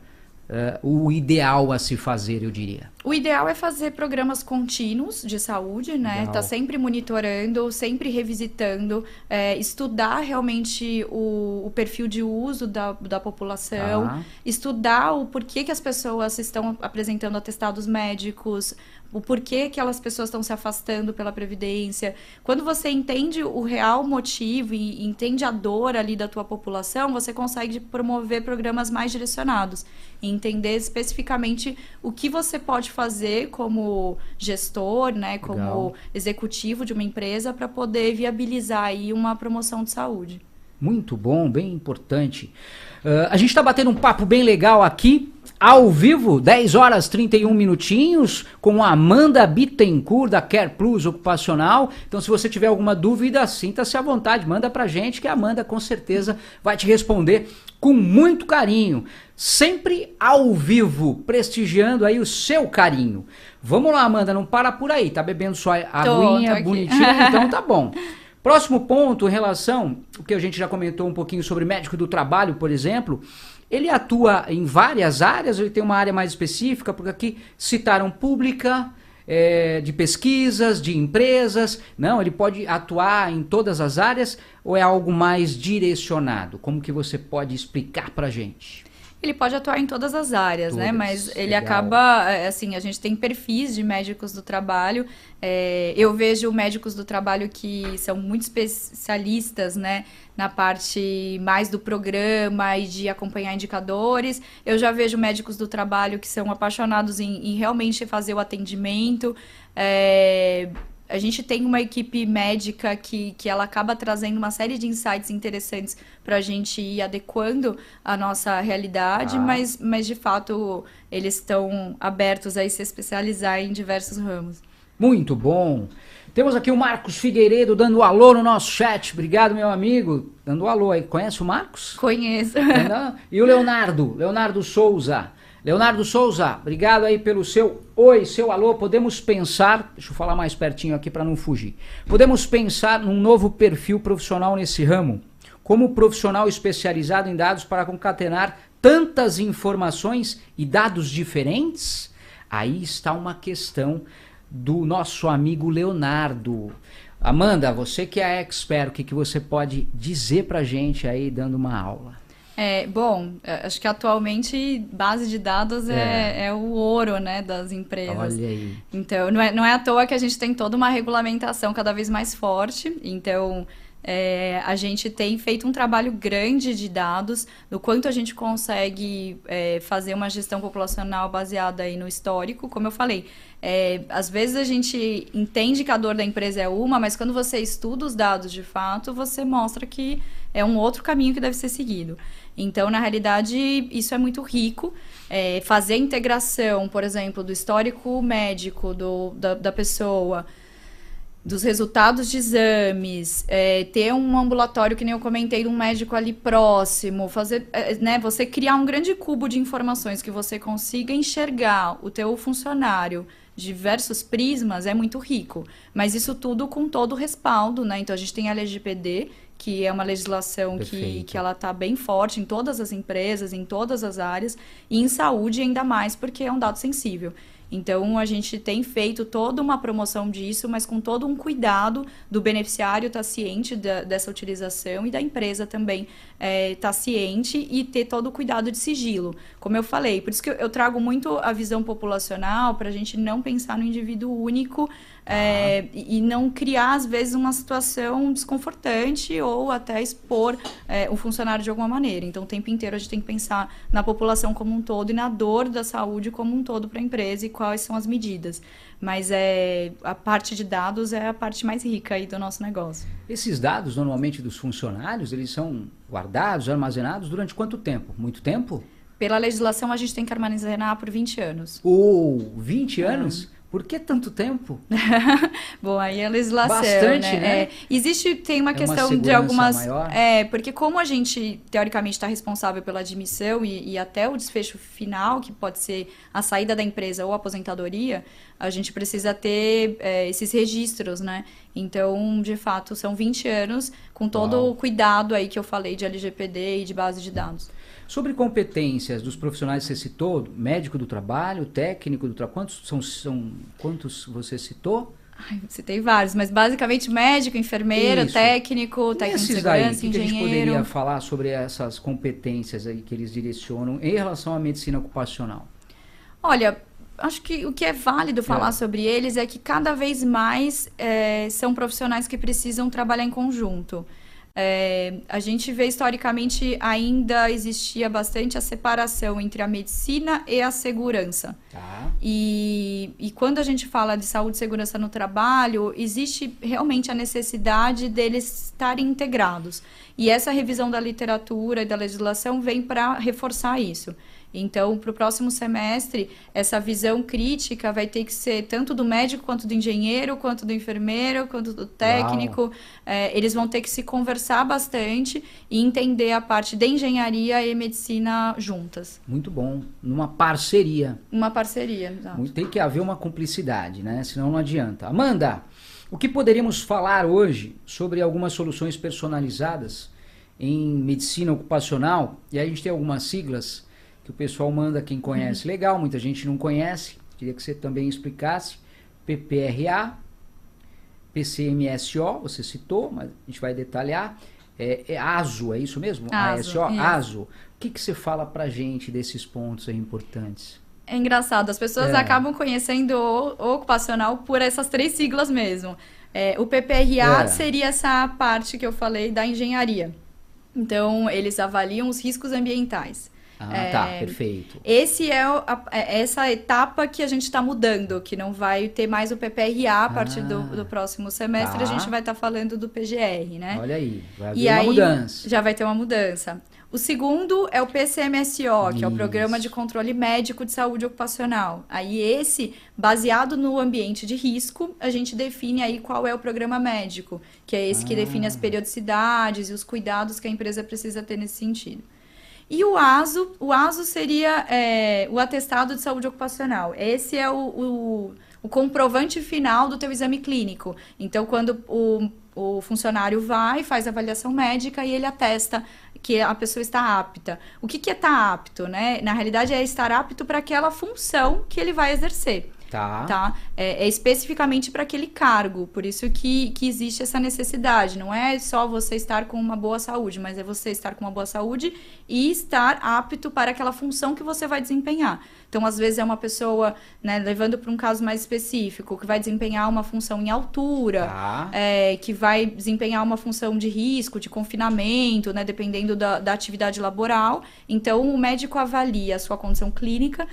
uh, o ideal a se fazer, eu diria? O ideal é fazer programas contínuos de saúde, né? Legal. Tá sempre monitorando, sempre revisitando, é, estudar realmente o, o perfil de uso da, da população, Tá. estudar o porquê que as pessoas estão apresentando atestados médicos, o porquê que aquelas pessoas estão se afastando pela previdência. Quando você entende o real motivo e entende a dor ali da tua população, você consegue promover programas mais direcionados e entender especificamente o que você pode fazer como gestor, né, como Legal. executivo de uma empresa para poder viabilizar aí uma promoção de saúde. Muito bom, bem importante. Ah, a gente está batendo um papo bem legal aqui, ao vivo, 10 horas 31 minutinhos, com a Amanda Bittencourt, da Care Plus Ocupacional. Então, se você tiver alguma dúvida, sinta-se à vontade, manda pra gente, que a Amanda com certeza vai te responder com muito carinho. Sempre ao vivo, prestigiando aí o seu carinho. Vamos lá, Amanda, não para por aí, tá bebendo sua aguinha tô bonitinha, então tá bom. Próximo ponto em relação, o que a gente já comentou um pouquinho sobre médico do trabalho, por exemplo, ele atua em várias áreas, ele tem uma área mais específica, porque aqui citaram pública, é, de pesquisas, de empresas. Não, ele pode atuar em todas as áreas ou é algo mais direcionado? Como que você pode explicar pra gente? Ele pode atuar em todas as áreas, né? Todas, Mas ele legal. acaba, é, assim, a gente tem perfis de médicos do trabalho. É, eu vejo médicos do trabalho que são muito especialistas, né? Na parte mais do programa e de acompanhar indicadores. Eu já vejo médicos do trabalho que são apaixonados em, em realmente fazer o atendimento. É, a gente tem uma equipe médica que, que ela acaba trazendo uma série de insights interessantes para a gente ir adequando a nossa realidade, Ah. mas, mas de fato eles estão abertos a se especializar em diversos ramos. Muito bom. Temos aqui o Marcos Figueiredo dando alô no nosso chat. Obrigado, meu amigo. Dando alô aí. Conhece o Marcos? Conheço. Não? E o Leonardo, Leonardo Souza. Leonardo Souza, obrigado aí pelo seu oi, seu alô. Podemos pensar, deixa eu falar mais pertinho aqui para não fugir. Podemos pensar num novo perfil profissional nesse ramo, como profissional especializado em dados para concatenar tantas informações e dados diferentes? Aí está uma questão do nosso amigo Leonardo. Amanda, você que é expert, o que, que você pode dizer pra gente aí dando uma aula? É, bom, é, acho que atualmente base de dados é, é o ouro né, das empresas. Olha aí. Então, não é, não é à toa que a gente tem toda uma regulamentação cada vez mais forte. Então, é, a gente tem feito um trabalho grande de dados, do quanto a gente consegue é, fazer uma gestão populacional baseada aí no histórico. Como eu falei, é, às vezes a gente entende que a dor da empresa é uma, mas quando você estuda os dados de fato, você mostra que é um outro caminho que deve ser seguido. Então, na realidade, isso é muito rico. É, fazer a integração, por exemplo, do histórico médico do, da, da pessoa, dos resultados de exames, é, ter um ambulatório, que nem eu comentei, de um médico ali próximo, fazer, é, né, você criar um grande cubo de informações que você consiga enxergar o teu funcionário diversos prismas é muito rico. Mas isso tudo com todo o respaldo, né? Então a gente tem a LGPD, que é uma legislação que, Perfeito. que ela está bem forte em todas as empresas, em todas as áreas, e em saúde ainda mais, porque é um dado sensível. Então, a gente tem feito toda uma promoção disso, mas com todo um cuidado do beneficiário estar ciente da- dessa utilização e da empresa também estar ciente e ter todo o cuidado de sigilo. Como eu falei, por isso que eu, eu trago muito a visão populacional para a gente não pensar no indivíduo único é, e não criar, às vezes, uma situação desconfortante ou até expor é, o funcionário de alguma maneira. Então, o tempo inteiro a gente tem que pensar na população como um todo e na dor da saúde como um todo para a empresa e quais são as medidas. Mas é, a parte de dados é a parte mais rica aí do nosso negócio. Esses dados, normalmente dos funcionários, eles são guardados, armazenados durante quanto tempo? Muito tempo? Pela legislação, a gente tem que armazenar por 20 anos. Ou 20 anos? Por que tanto tempo? Bom, aí é a legislação, Bastante, né? né? É, existe, tem uma É uma questão de segurança algumas... maior? É, porque como a gente, teoricamente, está responsável pela admissão e, e até o desfecho final, que pode ser a saída da empresa ou a aposentadoria, a gente precisa ter é, esses registros, né? Então, de fato, são 20 anos com todo Uau. o cuidado aí que eu falei de LGPD e de base de dados. Sobre competências dos profissionais que você citou, médico do trabalho, técnico do trabalho, quantos, são, são, quantos você citou? Ai, citei vários, mas basicamente médico, enfermeiro, Isso. técnico, técnico de Esses daí, o segurança, que, a gente engenheiro. poderia falar sobre essas competências aí que eles direcionam em relação à medicina ocupacional? Olha, acho que o que é válido falar É. sobre eles é que cada vez mais é, são profissionais que precisam trabalhar em conjunto. É, a gente vê historicamente ainda existia bastante a separação entre a medicina e a segurança. Tá. E, e quando a gente fala de saúde e segurança no trabalho, existe realmente a necessidade deles estarem integrados. E essa revisão da literatura e da legislação vem para reforçar isso. Então, para o próximo semestre, essa visão crítica vai ter que ser tanto do médico, quanto do engenheiro, quanto do enfermeiro, quanto do técnico. É, eles vão ter que se conversar bastante e entender a parte de engenharia e medicina juntas. Muito bom. Numa parceria. Uma parceria. exato. Tem que haver uma cumplicidade, né? Senão não adianta. Amanda, o que poderíamos falar hoje sobre algumas soluções personalizadas em medicina ocupacional? E aí a gente tem algumas siglas que o pessoal manda quem conhece. Legal, muita gente não conhece. Queria que você também explicasse. PPRA, PCMSO, você citou, mas a gente vai detalhar. É, é ASO, é isso mesmo? ASO, ASO. ASO. O que, que você fala pra gente desses pontos aí importantes? É engraçado, as pessoas É. acabam conhecendo o, o ocupacional por essas três siglas mesmo. É, o PPRA É. seria essa parte que eu falei da engenharia. Então, eles avaliam os riscos ambientais. Ah, É, tá, perfeito. Esse é, a- é essa etapa que a gente está mudando, que não vai ter mais o PPRA a partir do, Ah, do próximo semestre, tá. a gente vai estar falando do PGR, né? Olha aí, vai haver E uma aí, mudança. Já vai ter uma mudança. O segundo é o PCMSO, que é o Programa de Isso. Controle Médico de Saúde Ocupacional. Aí esse, baseado no ambiente de risco, a gente define aí qual é o programa médico, que é esse que define Ah. as periodicidades e os cuidados que a empresa precisa ter nesse sentido. E o ASO, o ASO seria é, o atestado de saúde ocupacional. Esse é o, o, o comprovante final do teu exame clínico. Então, quando o, o funcionário vai, faz a avaliação médica e ele atesta que a pessoa está apta. O que, que é estar apto, né? Na realidade, é estar apto para aquela função que ele vai exercer Tá. tá? É, é especificamente para aquele cargo, por isso que, que existe essa necessidade. Não é só você estar com uma boa saúde, mas é você estar com uma boa saúde e estar apto para aquela função que você vai desempenhar. Então, às vezes, é uma pessoa, né, levando para um caso mais específico, que vai desempenhar uma função em altura, Tá. é, que vai desempenhar uma função de risco, de confinamento, né, dependendo da, da atividade laboral. Então, o médico avalia a sua condição clínica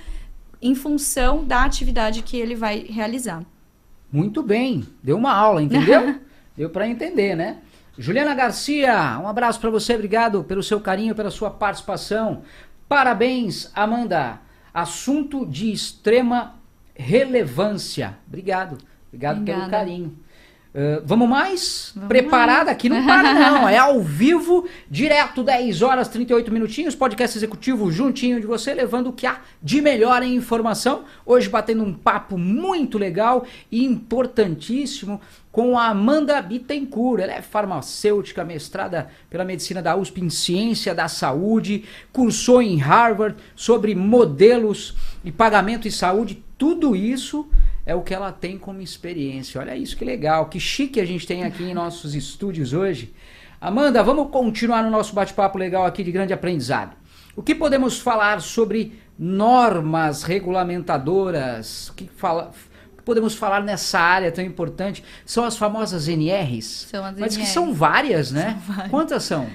em função da atividade que ele vai realizar. Muito bem. Deu uma aula, entendeu? Deu para entender, né? Juliana Garcia, um abraço para você, obrigado pelo seu carinho, pela sua participação. Parabéns, Amanda. Assunto de extrema relevância. Obrigado. Obrigado pelo Obrigada. carinho. Uh, vamos mais? Vamos Preparada? Aqui não para não, é ao vivo, direto, 10 horas 38 minutinhos, podcast executivo juntinho de você, levando o que há de melhor em informação. Hoje batendo um papo muito legal e importantíssimo com a Amanda Bittencourt. Ela é farmacêutica, mestrada pela medicina da USP em ciência da saúde, cursou em Harvard sobre modelos e pagamento e saúde, tudo isso é o que ela tem como experiência. Olha isso que legal, que chique a gente tem aqui em nossos estúdios hoje. Amanda, vamos continuar no nosso bate-papo legal aqui de grande aprendizado. O que podemos falar sobre normas regulamentadoras? O que, fala, podemos falar nessa área tão importante? São as famosas NRs. São as Mas que NRs. são várias, né? São várias. Quantas são?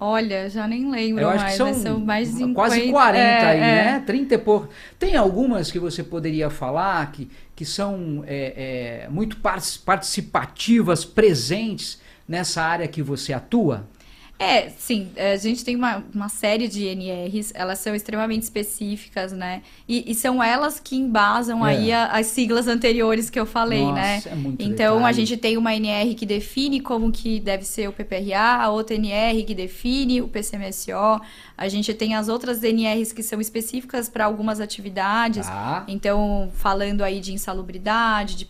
Olha, já nem lembro Eu acho mais, que são, mais de 50. quase 40 é, aí, é. né? 30 e pouco. Tem algumas que você poderia falar que, que são é, é, muito par- participativas, presentes nessa área que você atua? É, sim, a gente tem uma, uma série de NRs, elas são extremamente específicas, né? E, e são elas que embasam É. aí a- as siglas anteriores que eu falei, Nossa, né? é muito Então a detalhe. gente tem uma NR que define como que deve ser o PPRA, a outra NR que define o PCMSO, a gente tem as outras NRs que são específicas para algumas atividades. Tá. Então, falando aí de insalubridade, de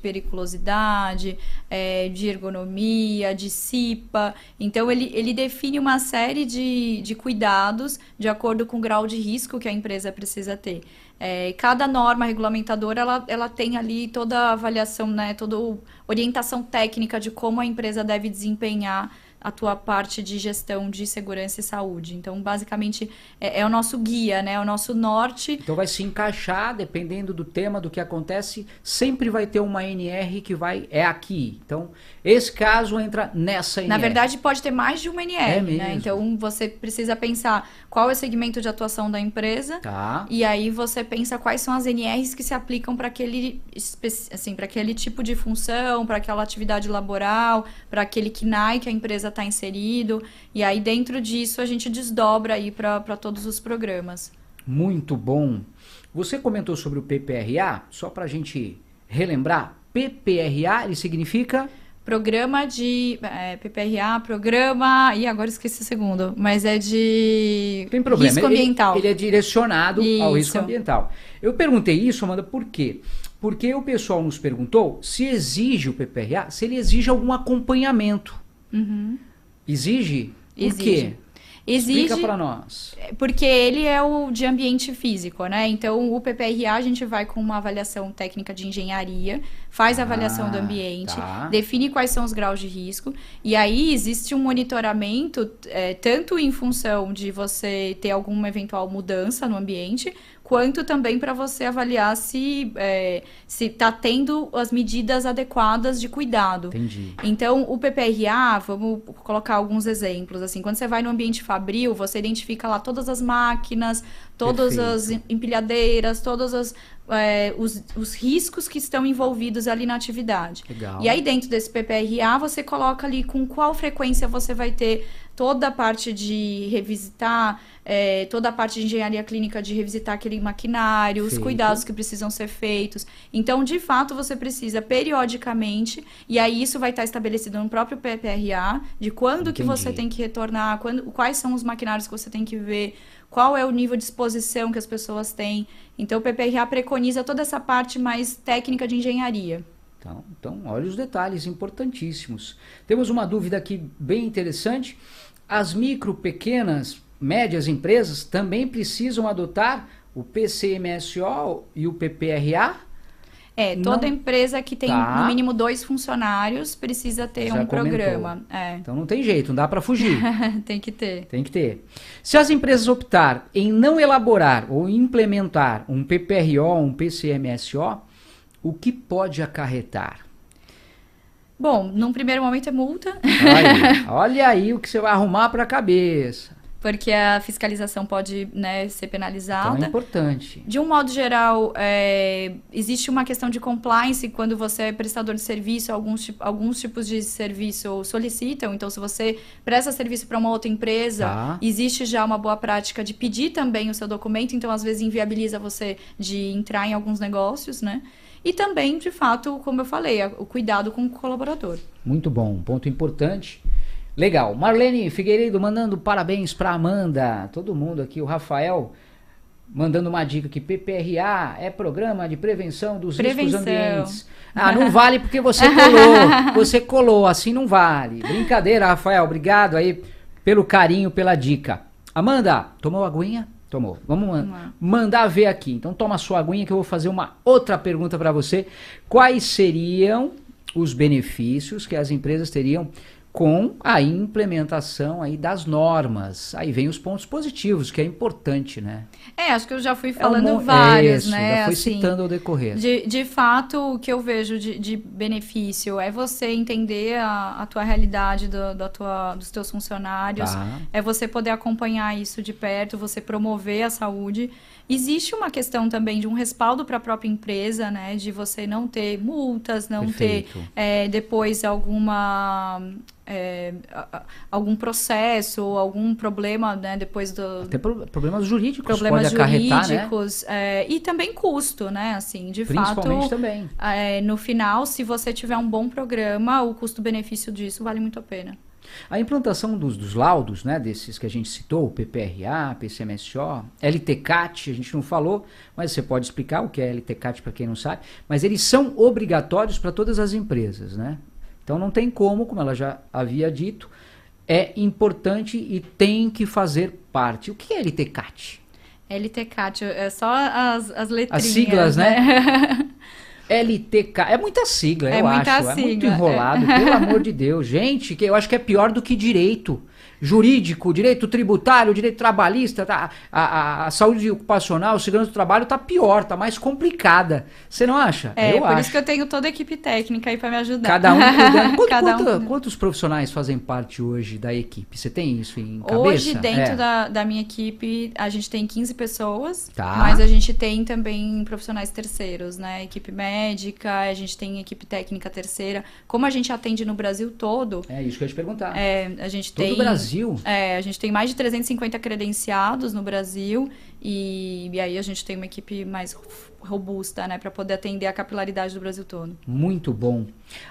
periculosidade, é, de ergonomia, de CIPA. Então, ele, ele define uma série de, de cuidados de acordo com o grau de risco que a empresa precisa ter. É, cada norma regulamentadora ela, ela tem ali toda a avaliação, né, toda orientação técnica de como a empresa deve desempenhar a tua parte de gestão de segurança e saúde. Então, basicamente, é, é, o nosso guia, né? É o nosso norte. Então, vai se encaixar, dependendo do tema, do que acontece, sempre vai ter uma NR que vai, é aqui. Então, esse caso entra nessa NR. Na verdade, pode ter mais de uma NR, é né? Então, você precisa pensar qual é o segmento de atuação da empresa. Tá. E aí, você pensa quais são as NRs que se aplicam para aquele, assim, para aquele tipo de função, para aquela atividade laboral, para aquele KNAI que a empresa está inserido. E aí, dentro disso, a gente desdobra aí para todos os programas. Muito bom. Você comentou sobre o PPRA, só para a gente relembrar. PPRA, ele significa programa de é, PPRA, programa e agora esqueci o segundo, mas é de Tem problema. risco ambiental. Ele, ele é direcionado isso. ao risco ambiental. Eu perguntei isso, Amanda, por quê? Porque o pessoal nos perguntou se exige o PPRA, se ele exige algum acompanhamento. Uhum. Exige? Por exige. quê? Exige, Explica para nós. Porque ele é o de ambiente físico, né? Então, o PPRA a gente vai com uma avaliação técnica de engenharia, faz a avaliação ah, do ambiente, tá. define quais são os graus de risco, e aí existe um monitoramento, é, tanto em função de você ter alguma eventual mudança no ambiente, quanto também para você avaliar se é, se está tendo as medidas adequadas de cuidado. Entendi. Então, o PPRA, vamos colocar alguns exemplos. Assim, quando você vai no ambiente fabril, você identifica lá todas as máquinas, todas Perfeito. as empilhadeiras, todos as, é, os, os, riscos que estão envolvidos ali na atividade. Legal. E aí, dentro desse PPRA, você coloca ali com qual frequência você vai ter toda a parte de revisitar, é, toda a parte de engenharia clínica de revisitar aquele maquinário, Feito. os cuidados que precisam ser feitos. Então, de fato, você precisa periodicamente, e aí isso vai estar estabelecido no próprio PPRA, de quando Entendi. que você tem que retornar, quando, quais são os maquinários que você tem que ver, qual é o nível de exposição que as pessoas têm. Então, o PPRA preconiza toda essa parte mais técnica de engenharia. Então, então, olha os detalhes importantíssimos. Temos uma dúvida aqui bem interessante. As micro, pequenas, médias empresas também precisam adotar o PCMSO e o PPRA? É, toda não... empresa que tem tá. no mínimo dois funcionários precisa ter Já um comentou. programa. É. Então não tem jeito, não dá para fugir. tem que ter. Tem que ter. Se as empresas optar em não elaborar ou implementar um PPRO, um PCMSO, o que pode acarretar? Bom, num primeiro momento é multa. Aí, olha aí o que você vai arrumar para a cabeça. Porque a fiscalização pode né, ser penalizada. Então é importante. De um modo geral, é, existe uma questão de compliance quando você é prestador de serviço, alguns, alguns tipos de serviço solicitam. Então, se você presta serviço para uma outra empresa, tá. existe já uma boa prática de pedir também o seu documento. Então, às vezes, inviabiliza você de entrar em alguns negócios, né? E também, de fato, como eu falei, o cuidado com o colaborador. Muito bom, um ponto importante. Legal. Marlene Figueiredo mandando parabéns para Amanda. Todo mundo aqui, o Rafael mandando uma dica que PPRA é programa de prevenção dos prevenção. riscos ambientes. Ah, não vale porque você colou. Você colou, assim não vale. Brincadeira, Rafael. Obrigado aí pelo carinho, pela dica. Amanda, tomou aguinha? Tomou. Vamos man mandar ver aqui. Então toma a sua aguinha que eu vou fazer uma outra pergunta para você. Quais seriam os benefícios que as empresas teriam com a implementação aí das normas. Aí vem os pontos positivos, que é importante, né? É, acho que eu já fui falando é um, vários, isso, né? Já fui assim, citando ao decorrer. De, de fato, o que eu vejo de, de benefício é você entender a, a tua realidade do, da tua, dos teus funcionários, tá. é você poder acompanhar isso de perto, você promover a saúde. Existe uma questão também de um respaldo para a própria empresa, né? De você não ter multas, não Perfeito. ter é, depois alguma é, algum processo ou algum problema, né, depois do... Até problemas jurídicos Problemas pode jurídicos né? é, e também custo, né, assim, de Principalmente fato... também. É, no final, se você tiver um bom programa, o custo-benefício disso vale muito a pena. A implantação dos, dos, laudos, né, desses que a gente citou, o PPRA, PCMSO, LTCAT, a gente não falou, mas você pode explicar o que é LTCAT para quem não sabe, mas eles são obrigatórios para todas as empresas, né? Então não tem como, como ela já havia dito, é importante e tem que fazer parte. O que é LTCAT? LTCAT, é só as, as letrinhas. As siglas, né? LTK. É muita sigla, É eu muita acho. É muito sigla, enrolado, pelo amor de Deus. Gente, que eu acho que é pior do que direito. Jurídico, direito tributário, direito trabalhista, tá? a, a- a saúde ocupacional, o segurança do trabalho tá pior, tá mais complicada. Você não acha? É, eu por acho. isso que eu tenho toda a equipe técnica aí pra me ajudar. Cada um cuidando. Quanto- Cada um quanta- cuidando. Quantos profissionais fazem parte hoje da equipe? Você tem isso em cabeça? Hoje, dentro É. da, da minha equipe, a gente tem 15 pessoas, Tá. mas a gente tem também profissionais terceiros, né? Equipe médica, a gente tem equipe técnica terceira. Como a gente atende no Brasil todo, É isso que eu ia te perguntar. é, a gente Todo tem. o Brasil. É, a gente tem mais de 350 credenciados no Brasil e, e aí a gente tem uma equipe mais robusta, né, para poder atender a capilaridade do Brasil todo. Muito bom.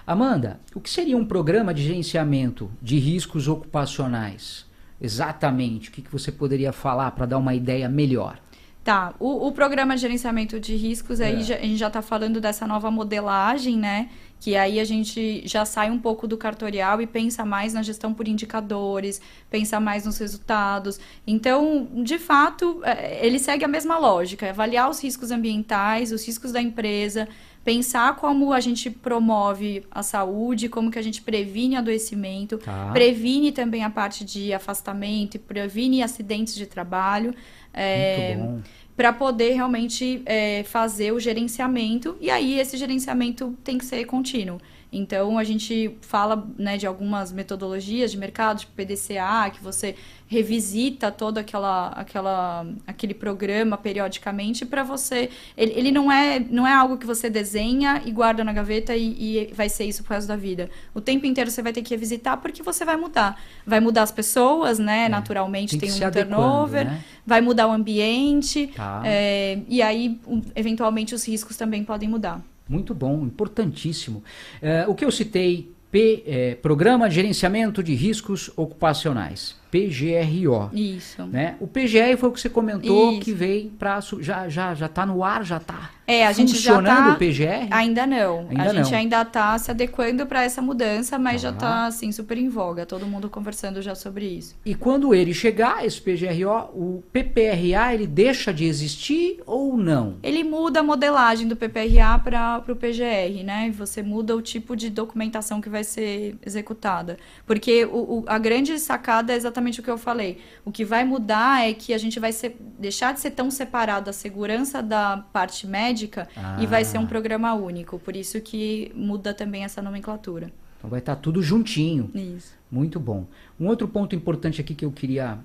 Amanda, o que seria um programa de gerenciamento de riscos ocupacionais? Exatamente. O que, que você poderia falar para dar uma ideia melhor? Tá, o, o programa de gerenciamento de riscos, aí É. já- a gente já está falando dessa nova modelagem, né? Que aí a gente já sai um pouco do cartorial e pensa mais na gestão por indicadores, pensa mais nos resultados. Então, de fato, é, ele segue a mesma lógica: é avaliar os riscos ambientais, os riscos da empresa, pensar como a gente promove a saúde, como que a gente previne adoecimento, Tá. previne também a parte de afastamento e previne acidentes de trabalho. É, Muito bom. Para poder realmente é, fazer o gerenciamento e aí esse gerenciamento tem que ser contínuo. Então a gente fala né, de algumas metodologias de mercado, tipo PDCA, que você revisita todo aquela, aquela, aquele programa periodicamente para você. Ele, ele não, é, não é algo que você desenha e guarda na gaveta e, e vai ser isso pro resto da vida. O tempo inteiro você vai ter que revisitar porque você vai mudar. Vai mudar as pessoas, né? Naturalmente É, Tem que tem, se um turnover né? vai mudar o ambiente, Tá. é, e aí, eventualmente, os riscos também podem mudar. Muito bom, importantíssimo. É, o que eu citei, P, é, Programa de Gerenciamento de Riscos Ocupacionais, PGRO. Isso. Né? O PGR foi o que você comentou Isso. que veio para já já já tá no ar, já tá É, a gente já tá- o PGR. Ainda não. Ainda a gente não. ainda está se adequando para essa mudança, mas já Tá. está assim super em voga. Todo mundo conversando já sobre isso. E quando ele chegar, esse PGRO, o PPRA, ele deixa de existir ou não? Ele muda a modelagem do PPRA para o PGR, né? Você muda o tipo de documentação que vai ser executada. Porque o, o- a grande sacada é exatamente o que eu falei. O que vai mudar é que a gente vai ser- deixar de ser tão separado a segurança da parte médica Ah. e vai ser um programa único. Por isso que muda também essa nomenclatura. Então vai estar tudo juntinho. Isso. Muito bom. Um outro ponto importante aqui que eu queria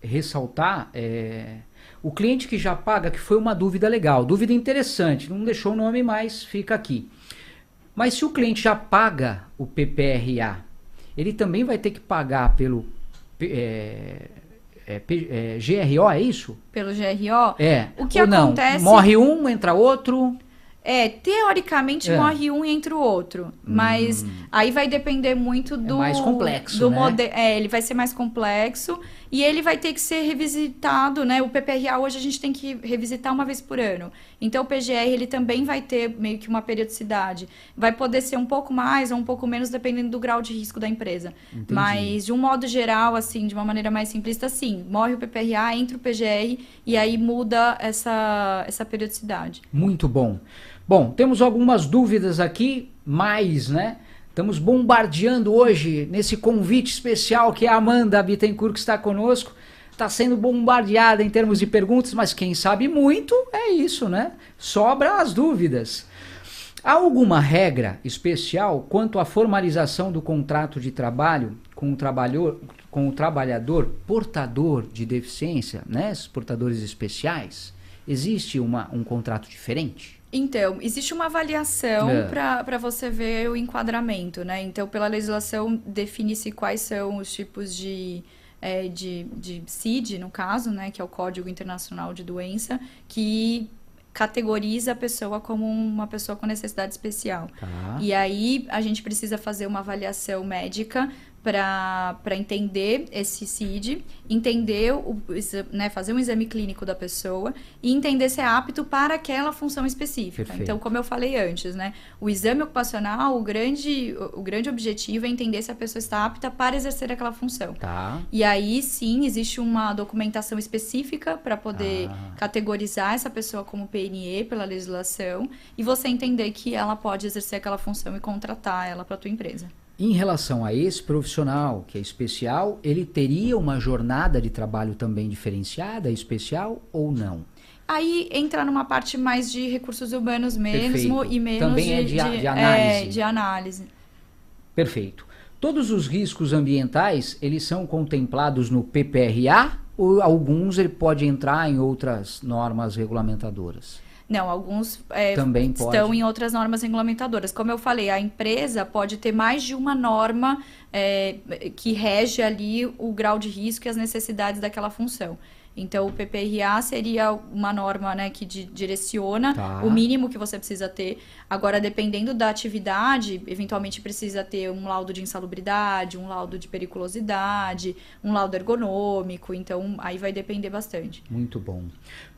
ressaltar é o cliente que já paga, que foi uma dúvida legal, dúvida interessante, não deixou o nome, mas fica aqui. Mas se o cliente já paga o PPRA, ele também vai ter que pagar pelo é, é, é, GRO, é isso? Pelo GRO, É. O que ou não? acontece- Morre um, entra outro. É, teoricamente É. morre um e entra o outro. Mas aí vai depender muito do. mais complexo, do né? mode- É, ele vai ser mais complexo e ele vai ter que ser revisitado, né? O PPRA hoje a gente tem que revisitar uma vez por ano. Então o PGR ele também vai ter meio que uma periodicidade. Vai poder ser um pouco mais ou um pouco menos dependendo do grau de risco da empresa. Entendi. Mas de um modo geral, assim, de uma maneira mais simplista, sim. Morre o PPRA, entra o PGR e aí muda essa, essa periodicidade. Muito bom. Bom, temos algumas dúvidas aqui, mais, né? Estamos bombardeando hoje nesse convite especial que a Amanda Bittencourt que está conosco. Está sendo bombardeada em termos de perguntas, mas quem sabe muito é isso, né? Sobra as dúvidas. Há alguma regra especial quanto à formalização do contrato de trabalho com o trabalhador, com o trabalhador portador de deficiência, né? Esses portadores especiais? Existe uma, um contrato diferente? Então, existe uma avaliação É. para você ver o enquadramento, né? Então, pela legislação, define-se quais são os tipos de, é, de, de CID, no caso, né? Que é o Código Internacional de Doença, que categoriza a pessoa como uma pessoa com necessidade especial. Tá. E aí, a gente precisa fazer uma avaliação médica para entender esse CID, entender, o, né, fazer um exame clínico da pessoa e entender se é apto para aquela função específica. Perfeito. Então, como eu falei antes, né, o exame ocupacional, o grande, o grande objetivo é entender se a pessoa está apta para exercer aquela função. Tá. E aí sim existe uma documentação específica para poder Ah. categorizar essa pessoa como PNE pela legislação e você entender que ela pode exercer aquela função e contratar ela para a tua empresa. Em relação a esse profissional que é especial, ele teria uma jornada de trabalho também diferenciada, especial ou não? Aí entra numa parte mais de recursos humanos mesmo Perfeito. e menos Também de, é de de- de análise. é, de análise. Perfeito. Todos os riscos ambientais, eles são contemplados no PPRA ou alguns ele pode entrar em outras normas regulamentadoras? Não, alguns é, Também estão pode. em outras normas regulamentadoras. Como eu falei, a empresa pode ter mais de uma norma é, que rege ali o grau de risco e as necessidades daquela função. Então, o PPRA seria uma norma né, que di- direciona Tá. o mínimo que você precisa ter. Agora, dependendo da atividade, eventualmente precisa ter um laudo de insalubridade, um laudo de periculosidade, um laudo ergonômico. Então, aí vai depender bastante. Muito bom.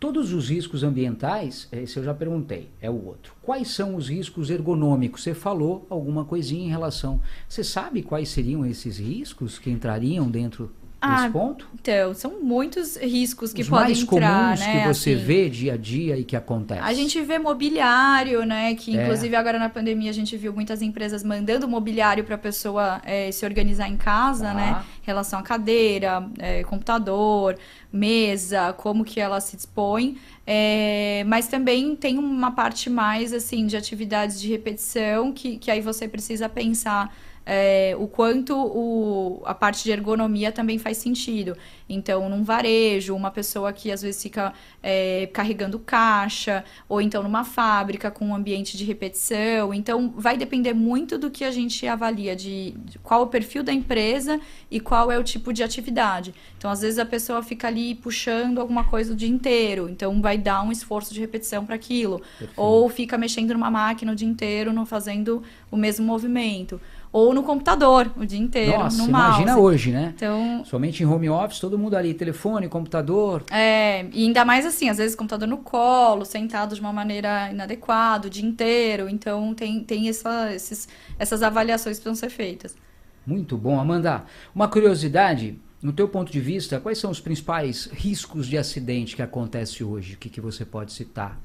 Todos os riscos ambientais, esse eu já perguntei, é o outro. Quais são os riscos ergonômicos? Você falou alguma coisinha em relação. Você sabe quais seriam esses riscos que entrariam dentro Ah, ponto? Então, são muitos riscos que Os podem mais entrar, comuns né? que você assim. vê dia a dia e que acontece. A gente vê mobiliário, né? Que É. inclusive agora na pandemia a gente viu muitas empresas mandando mobiliário para a pessoa eh, se organizar em casa, Tá. né? Em relação à cadeira, eh, computador, mesa, como que ela se dispõe. Eh, mas também tem uma parte mais assim de atividades de repetição que, que aí você precisa pensar é, o quanto o, a parte de ergonomia também faz sentido. Então, num varejo, uma pessoa que às vezes fica é, carregando caixa, ou então numa fábrica com um ambiente de repetição. Então, vai depender muito do que a gente avalia, de, de qual o perfil da empresa e qual é o tipo de atividade. Então, às vezes a pessoa fica ali puxando alguma coisa o dia inteiro, então vai dar um esforço de repetição para aquilo. Ou fica mexendo numa máquina o dia inteiro, não fazendo o mesmo movimento. Ou no computador o dia inteiro, Nossa, no mouse. imagina hoje, né? Então, Somente em home office, todo mundo ali, telefone, computador. é, e ainda mais assim, às vezes computador no colo, sentado de uma maneira inadequada o dia inteiro. Então, tem, tem essa, esses, essas avaliações que precisam ser feitas. Muito bom, Amanda. Uma curiosidade, no teu ponto de vista, quais são os principais riscos de acidente que acontece hoje? O que, que você pode citar?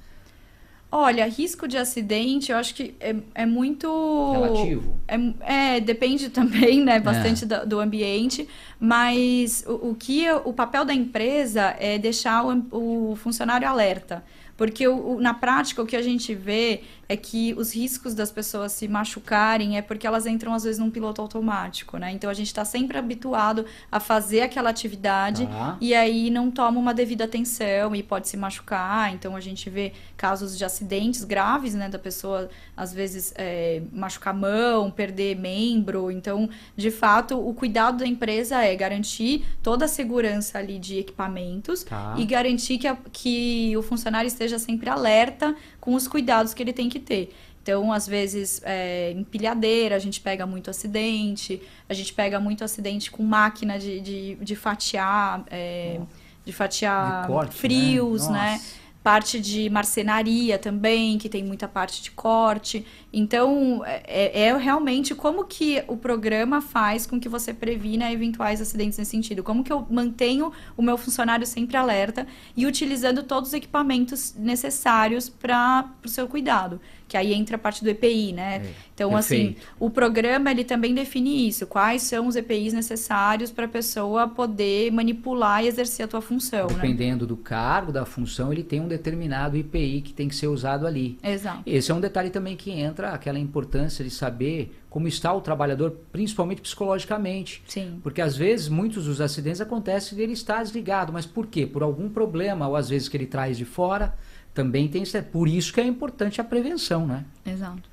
Olha, risco de acidente, eu acho que é, é muito. Relativo. É, é, depende também, né, bastante do, do ambiente, mas o, o que o papel da empresa é deixar o, o funcionário alerta. Porque o, o- na prática o que a gente vê é que os riscos das pessoas se machucarem é porque elas entram às vezes num piloto automático, né? Então a gente está sempre habituado a fazer aquela atividade Tá. e aí não toma uma devida atenção e pode se machucar. Então a gente vê casos de acidentes graves, né? Da pessoa às vezes é, machucar mão, perder membro. Então, de fato, o cuidado da empresa é garantir toda a segurança ali de equipamentos Tá. e garantir que, a- que o funcionário esteja sempre alerta com os cuidados que ele tem que ter. Então, às vezes, é, empilhadeira, a gente pega muito acidente, a gente pega muito acidente com máquina de, de, de fatiar, é, de fatiar De corte, né? frios, né? Nossa. Parte de marcenaria também, que tem muita parte de corte. Então, é, é realmente como que o programa faz com que você previna eventuais acidentes nesse sentido. Como que eu mantenho o meu funcionário sempre alerta e utilizando todos os equipamentos necessários para o seu cuidado. Que aí entra a parte do EPI, né? É, então, assim, perfeito. o programa ele também define isso. Quais são os EPIs necessários para a pessoa poder manipular e exercer a tua função, né? Dependendo do cargo, da função, ele tem um determinado IPI que tem que ser usado ali. Exato. Esse é um detalhe também que entra aquela importância de saber como está o trabalhador, principalmente psicologicamente. Sim. Porque às vezes muitos dos acidentes acontecem dele estar desligado, mas por quê? Por algum problema, ou às vezes que ele traz de fora, também tem isso. Por isso que é importante a prevenção, né? Exato.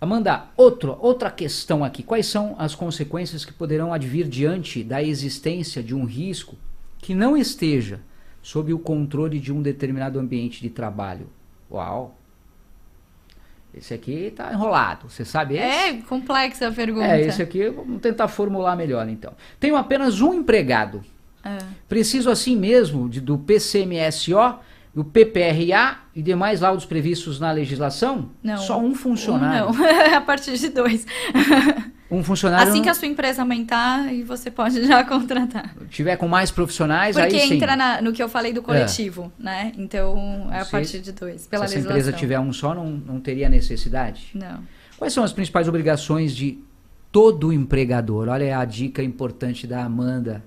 Amanda, outro, outra questão aqui. Quais são as consequências que poderão advir diante da existência de um risco que não esteja sob o controle de um determinado ambiente de trabalho? Uau! Esse aqui tá enrolado. Você sabe esse? É complexa a pergunta. É, esse aqui, vamos tentar formular melhor então. Tenho apenas um empregado. É. Preciso assim mesmo de, do PCMSO, do PPRA e demais laudos previstos na legislação? Não. Só um funcionário. Um não, a partir de dois. Um funcionário. Assim que a sua empresa aumentar, e você pode já contratar. tiver com mais profissionais, Porque aí sim. entra na- no que eu falei do coletivo, né? Então é a partir de dois, pela Se essa legislação. empresa tiver um só, não, não teria necessidade. Não. Quais são as principais obrigações de todo empregador? Olha a dica importante da Amanda.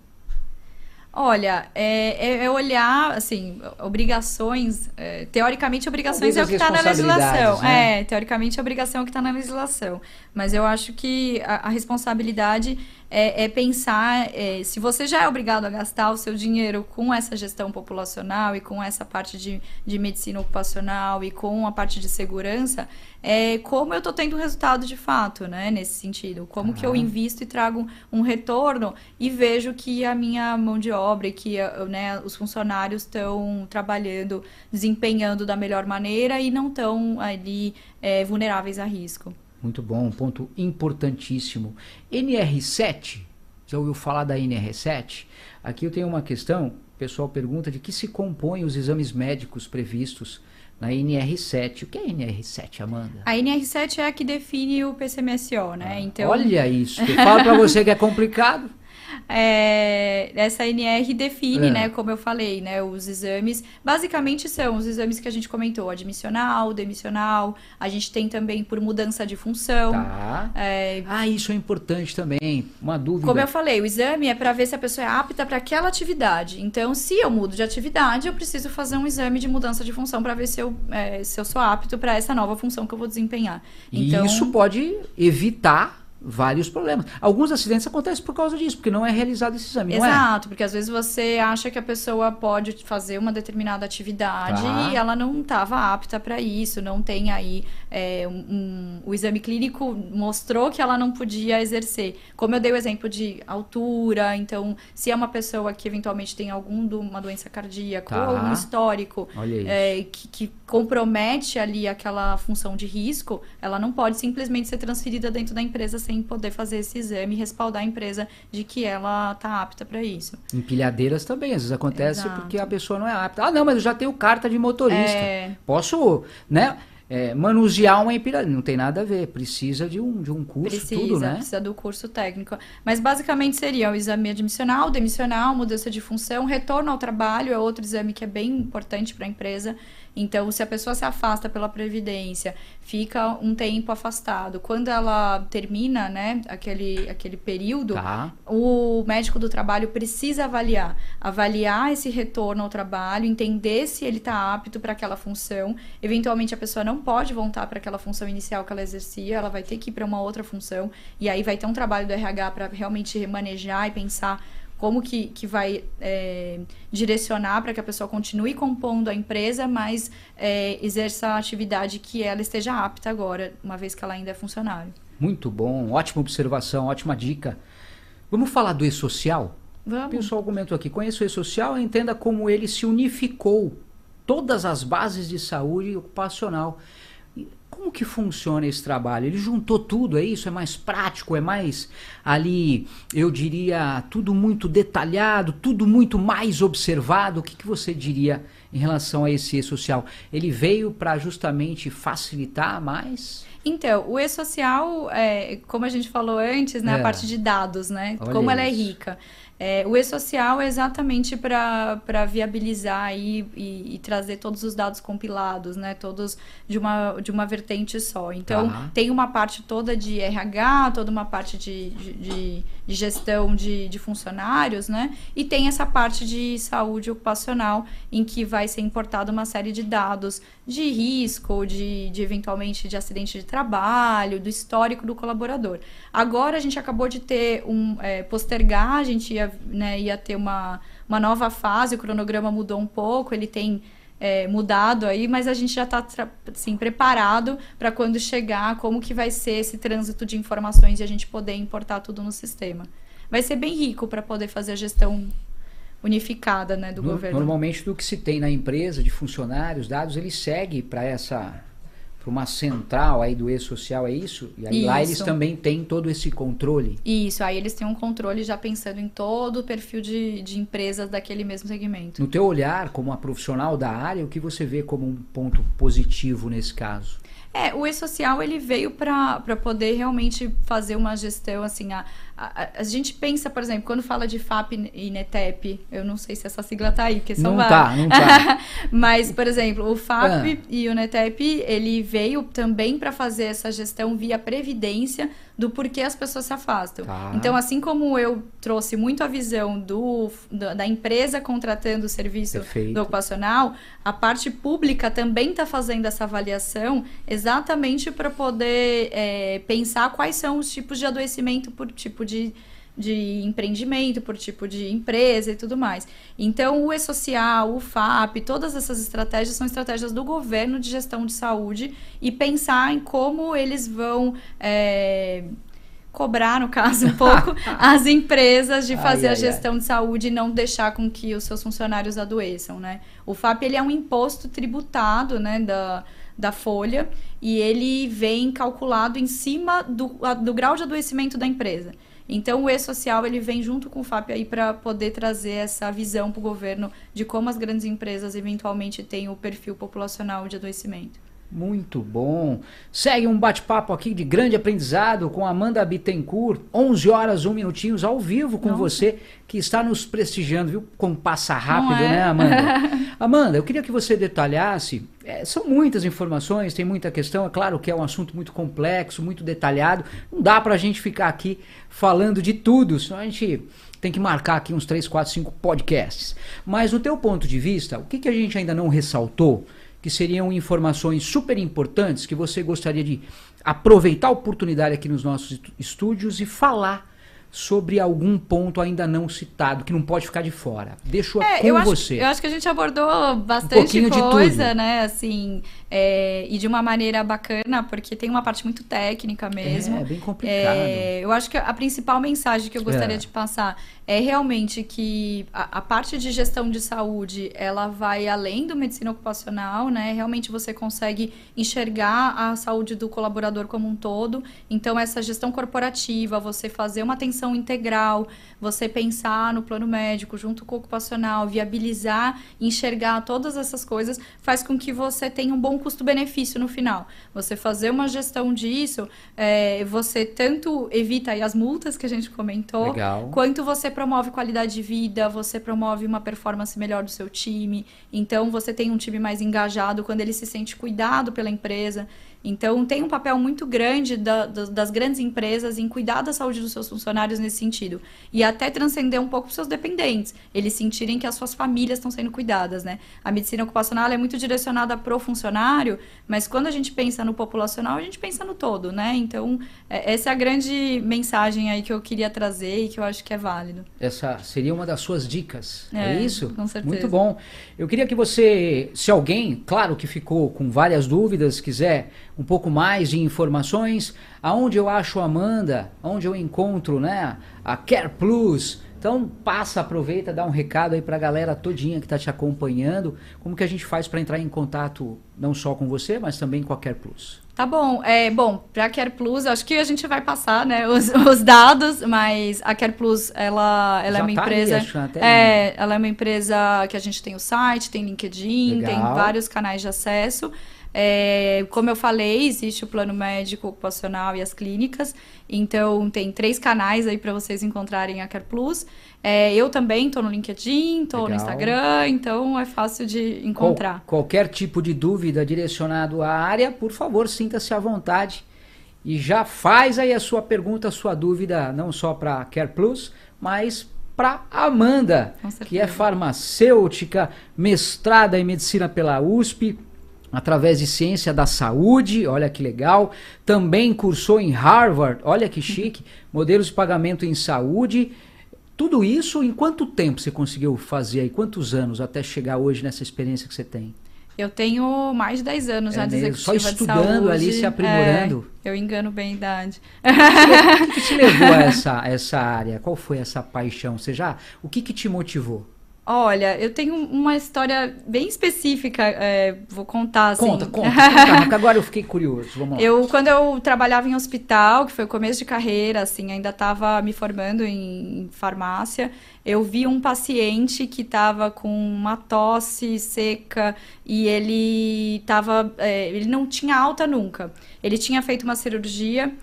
Olha, é, é- é olhar, assim, obrigações. é, teoricamente, obrigações é o que está na legislação. né? É, teoricamente, a obrigação é o que está na legislação. Mas eu acho que a, a responsabilidade é, é pensar é, se você já é obrigado a gastar o seu dinheiro com essa gestão populacional e com essa parte de, de medicina ocupacional e com a parte de segurança, é, como eu estou tendo resultado de fato, né? Nesse sentido. Como que eu invisto e trago um retorno e vejo que a minha mão de obra e que eh, né, os funcionários estão trabalhando, desempenhando da melhor maneira e não estão ali eh, vulneráveis a risco. Muito bom, um ponto importantíssimo. NR7, já ouviu falar da NR7? Aqui eu tenho uma questão, o pessoal pergunta de que se compõem os exames médicos previstos na NR7. O que é NR7, Amanda? A NR7 é a que define o PCMSO, né? Então, Olha isso, eu falo pra você que é complicado. É, essa NR define, É. né, como eu falei, né, os exames, basicamente são os exames que a gente comentou, admissional, demissional, a gente tem também por mudança de função, Tá. é, Ah, isso é importante também. Uma dúvida. Como eu falei, o exame é para ver se a pessoa é apta para aquela atividade. Então, se eu mudo de atividade, eu preciso fazer um exame de mudança de função para ver se eu, é, se eu sou apto para essa nova função que eu vou desempenhar. Então, isso pode evitar vários problemas. Alguns acidentes acontecem por causa disso, porque não é realizado esse exame, é? Exato, porque às vezes você acha que a pessoa pode fazer uma determinada atividade Tá. e ela não estava apta para isso, não tem aí é, um, um- o exame clínico mostrou que ela não podia exercer. Como eu dei o exemplo de altura, então se é uma pessoa que eventualmente tem alguma doença cardíaca Tá. ou algum histórico é, que, que compromete ali aquela função de risco, ela não pode simplesmente ser transferida dentro da empresa sem poder fazer esse exame e respaldar a empresa de que ela está apta para isso. Empilhadeiras também, às vezes acontece Exato. porque a pessoa não é apta. Ah, não, mas eu já tenho carta de motorista. É. Posso, né, é, manusear uma empilhadeira. Não tem nada a ver, precisa de um, de um curso, Precisa, tudo, né? precisa do curso técnico. Mas basicamente seria o exame admissional, demissional, mudança de função, retorno ao trabalho é outro exame que é bem importante para a empresa. Então, se a pessoa se afasta pela previdência, fica um tempo afastado, quando ela termina, né, aquele, aquele período, Tá. o médico do trabalho precisa avaliar, avaliar esse retorno ao trabalho, entender se ele está apto para aquela função. Eventualmente a pessoa não pode voltar para aquela função inicial que ela exercia, ela vai ter que ir para uma outra função e aí vai ter um trabalho do RH para realmente remanejar e pensar como que, que vai é, direcionar para que a pessoa continue compondo a empresa, mas é, exerça a atividade que ela esteja apta agora, uma vez que ela ainda é funcionário. Muito bom, ótima observação, ótima dica. Vamos falar do e-social? O Vamos. pessoal comentou aqui, conheça o e-social e entenda como ele se unificou todas as bases de saúde ocupacional. Como que funciona esse trabalho? Ele juntou tudo, é isso? É mais prático, é mais ali, eu diria, tudo muito detalhado, tudo muito mais observado. O que, que você diria em relação a esse e-social? Ele veio para justamente facilitar mais? Então, o e-social, é, como a gente falou antes, né, É. a parte de dados, né? Olha como ela é isso. rica. É, o e-social é exatamente para viabilizar aí e, e trazer todos os dados compilados, né? Todos de uma, de uma vertente só. Então, Tá. tem uma parte toda de RH, toda uma parte de, de, de- de gestão de, de funcionários, né? E tem essa parte de saúde ocupacional, em que vai ser importada uma série de dados de risco, de, de eventualmente de acidente de trabalho, do histórico do colaborador. Agora a gente acabou de ter um é, postergar, a gente ia, né, ia ter uma, uma nova fase, o cronograma mudou um pouco, ele tem é, mudado aí, mas a gente já está assim, preparado para quando chegar, como que vai ser esse trânsito de informações e a gente poder importar tudo no sistema. Vai ser bem rico para poder fazer a gestão unificada né, do No- governo. Normalmente do que se tem na empresa de funcionários, dados, ele segue para essa para uma central aí do e-social, é isso? E aí isso. lá eles também têm todo esse controle. Isso, aí eles têm um controle já pensando em todo o perfil de, de empresas daquele mesmo segmento. No teu olhar, como uma profissional da área, o que você vê como um ponto positivo nesse caso? É, o e-social ele veio para poder realmente fazer uma gestão assim, a, a, a, gente pensa, por exemplo, quando fala de FAP e NETEP, eu não sei se essa sigla tá aí, porque são não várias. Tá, não tá. Mas, por exemplo, o FAP ah. e o NETEP, ele veio também para fazer essa gestão via previdência do porquê as pessoas se afastam. Tá. Então, assim como eu trouxe muito a visão do, do da empresa contratando o serviço Perfeito. do ocupacional, a parte pública também está fazendo essa avaliação exatamente para poder é, pensar quais são os tipos de adoecimento por tipo de de, de empreendimento, por tipo de empresa e tudo mais. Então, o e-social, o FAP, todas essas estratégias são estratégias do governo de gestão de saúde e pensar em como eles vão. É, cobrar, no caso, um pouco as empresas de fazer ai, a gestão ai. de saúde e não deixar com que os seus funcionários adoeçam, né? O FAP, ele é um imposto tributado, né, da, da folha e ele vem calculado em cima do, do grau de adoecimento da empresa. Então o e-social ele vem junto com o FAP aí para poder trazer essa visão para o governo de como as grandes empresas eventualmente têm o perfil populacional de adoecimento. Muito bom. Segue um bate-papo aqui de grande aprendizado com Amanda Bittencourt, 11 horas, 1 minutinhos ao vivo com Nossa. você, que está nos prestigiando, viu? Como passa rápido, é? né, Amanda? Amanda, eu queria que você detalhasse. É, são muitas informações, tem muita questão. É claro que é um assunto muito complexo, muito detalhado. Não dá para a gente ficar aqui falando de tudo, senão a gente tem que marcar aqui uns 3, 4, 5 podcasts. Mas, do teu ponto de vista, o que, que a gente ainda não ressaltou? que seriam informações super importantes que você gostaria de aproveitar a oportunidade aqui nos nossos estúdios e falar sobre algum ponto ainda não citado, que não pode ficar de fora. Deixo é, com eu você. Acho, eu acho que a gente abordou bastante um coisa, né? Assim, é, e de uma maneira bacana, porque tem uma parte muito técnica mesmo. É, bem complicado. É, eu acho que a principal mensagem que eu gostaria é. de passar é realmente que a, a, parte de gestão de saúde, ela vai além do medicina ocupacional, né? Realmente você consegue enxergar a saúde do colaborador como um todo. Então, essa gestão corporativa, você fazer uma atenção integral, você pensar no plano médico junto com o ocupacional, viabilizar, enxergar todas essas coisas, faz com que você tenha um bom custo-benefício no final. Você fazer uma gestão disso, é, você tanto evita as multas que a gente comentou, Legal. quanto você promove qualidade de vida, você promove uma performance melhor do seu time. Então, você tem um time mais engajado quando ele se sente cuidado pela empresa. Então, tem um papel muito grande da, da, das grandes empresas em cuidar da saúde dos seus funcionários nesse sentido. E até transcender um pouco os seus dependentes. Eles sentirem que as suas famílias estão sendo cuidadas, né? A medicina ocupacional é muito direcionada para o funcionário, mas quando a gente pensa no populacional, a gente pensa no todo, né? Então, é, essa é a grande mensagem aí que eu queria trazer e que eu acho que é válido. Essa seria uma das suas dicas, é, é isso? Com certeza. Muito bom. Eu queria que você, se alguém, claro que ficou com várias dúvidas, quiser um pouco mais de informações, aonde eu acho a Amanda, onde eu encontro né, a Care Plus. Então passa, aproveita, dá um recado aí para a galera todinha que está te acompanhando, como que a gente faz para entrar em contato não só com você, mas também com a Care Plus. Tá bom, é bom, para a Care Plus, acho que a gente vai passar, né, os, os dados, mas a Care Plus, ela, ela é uma tá empresa, aí, é, ela é uma empresa que a gente tem o site, tem LinkedIn, Legal. tem vários canais de acesso. É, como eu falei, existe o plano médico ocupacional e as clínicas. Então, tem três canais aí para vocês encontrarem a Care Plus. É, eu também estou no LinkedIn, estou no Instagram, então é fácil de encontrar. Qual, qualquer tipo de dúvida direcionado à área, por favor, sinta-se à vontade e já faz aí a sua pergunta, a sua dúvida, não só para Care Plus, mas para Amanda, que é farmacêutica, mestrada em medicina pela USP, através de ciência da saúde, olha que legal. Também cursou em Harvard, olha que chique, modelos de pagamento em saúde. Tudo isso em quanto tempo você conseguiu fazer aí? Quantos anos até chegar hoje nessa experiência que você tem? Eu tenho mais de 10 anos é já de executiva Só estudando ali, se aprimorando. É, eu engano bem a idade. O que, que, te levou a essa, essa área? Qual foi essa paixão? Você já, o que, que te motivou? Olha, eu tenho uma história bem específica, é, vou contar assim. Conta, conta, conta, agora eu fiquei curioso, vamos lá. Eu, quando eu trabalhava em hospital, que foi o começo de carreira, assim, ainda estava me formando em farmácia, eu vi um paciente que estava com uma tosse seca e ele tava, é, ele não tinha alta nunca. Ele tinha feito uma cirurgia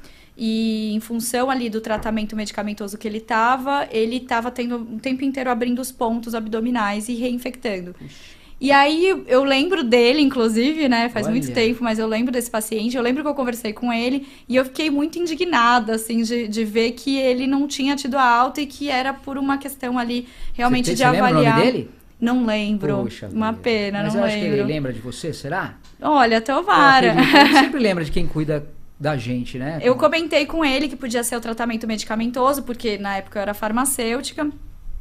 e em função ali do tratamento medicamentoso que ele estava, ele estava tendo o tempo inteiro abrindo os pontos abdominais e reinfectando. E aí eu lembro dele, inclusive, né? Faz Olha. muito tempo, mas eu lembro desse paciente. Eu lembro que eu conversei com ele e eu fiquei muito indignada, assim, de, de ver que ele não tinha tido a alta e que era por uma questão ali realmente você, de você avaliar. Lembra o nome dele? Não lembro. Poxa uma pena, mas não eu lembro. acho que ele lembra de você, será? Olha, tomara. Ele sempre lembra de quem cuida da gente, né? Eu comentei com ele que podia ser o tratamento medicamentoso, porque na época eu era farmacêutica.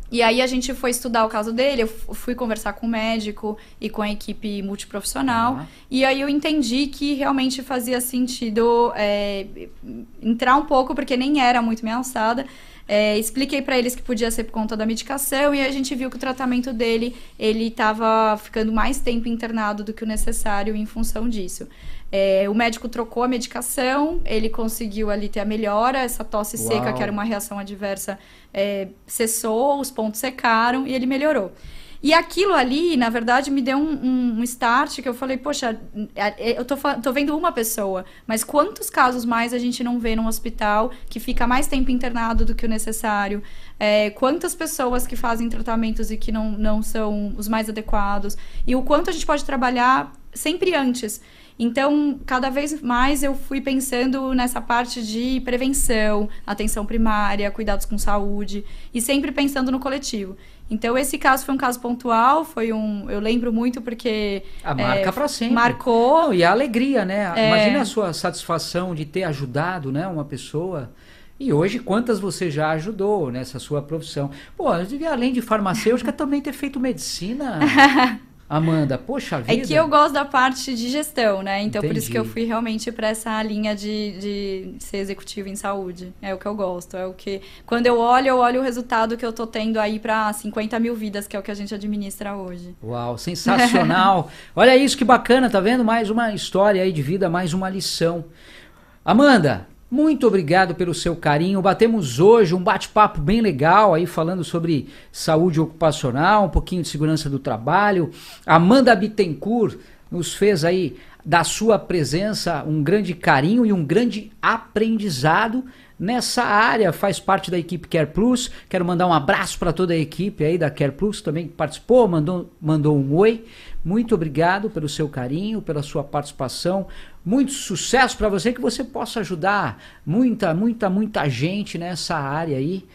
E aí a gente foi estudar o caso dele, eu fui conversar com o médico e com a equipe multiprofissional. Uhum. E aí eu entendi que realmente fazia sentido é, entrar um pouco, porque nem era muito minha alçada. É, expliquei para eles que podia ser por conta da medicação e a gente viu que o tratamento dele ele estava ficando mais tempo internado do que o necessário em função disso. É, o médico trocou a medicação, ele conseguiu ali ter a melhora, essa tosse Uau. seca, que era uma reação adversa, é, cessou, os pontos secaram e ele melhorou. E aquilo ali, na verdade, me deu um, um, start que eu falei, poxa, é, é, eu tô, tô vendo uma pessoa, mas quantos casos mais a gente não vê num hospital que fica mais tempo internado do que o necessário? É, quantas pessoas que fazem tratamentos e que não, não são os mais adequados? E o quanto a gente pode trabalhar sempre antes. Então, cada vez mais eu fui pensando nessa parte de prevenção, atenção primária, cuidados com saúde e sempre pensando no coletivo. Então, esse caso foi um caso pontual, foi um. Eu lembro muito porque. A marca é, para sempre. Marcou. Não, e a alegria, né? É... Imagina a sua satisfação de ter ajudado né, uma pessoa. E hoje, quantas você já ajudou nessa sua profissão? Pô, eu devia, além de farmacêutica, também ter feito medicina. Amanda, poxa vida. É que eu gosto da parte de gestão, né? Então Entendi. por isso que eu fui realmente para essa linha de, de ser executivo em saúde. É o que eu gosto. É o que. Quando eu olho, eu olho o resultado que eu tô tendo aí para 50 mil vidas, que é o que a gente administra hoje. Uau, sensacional! Olha isso que bacana, tá vendo? Mais uma história aí de vida, mais uma lição. Amanda, muito obrigado pelo seu carinho. Batemos hoje um bate-papo bem legal aí falando sobre saúde ocupacional, um pouquinho de segurança do trabalho. Amanda Bittencourt nos fez aí da sua presença um grande carinho e um grande aprendizado nessa área, faz parte da equipe Care Plus. Quero mandar um abraço para toda a equipe aí da Care Plus também que participou, mandou, mandou um oi. Muito obrigado pelo seu carinho, pela sua participação. Muito sucesso para você, que você possa ajudar muita, muita, muita gente nessa área aí.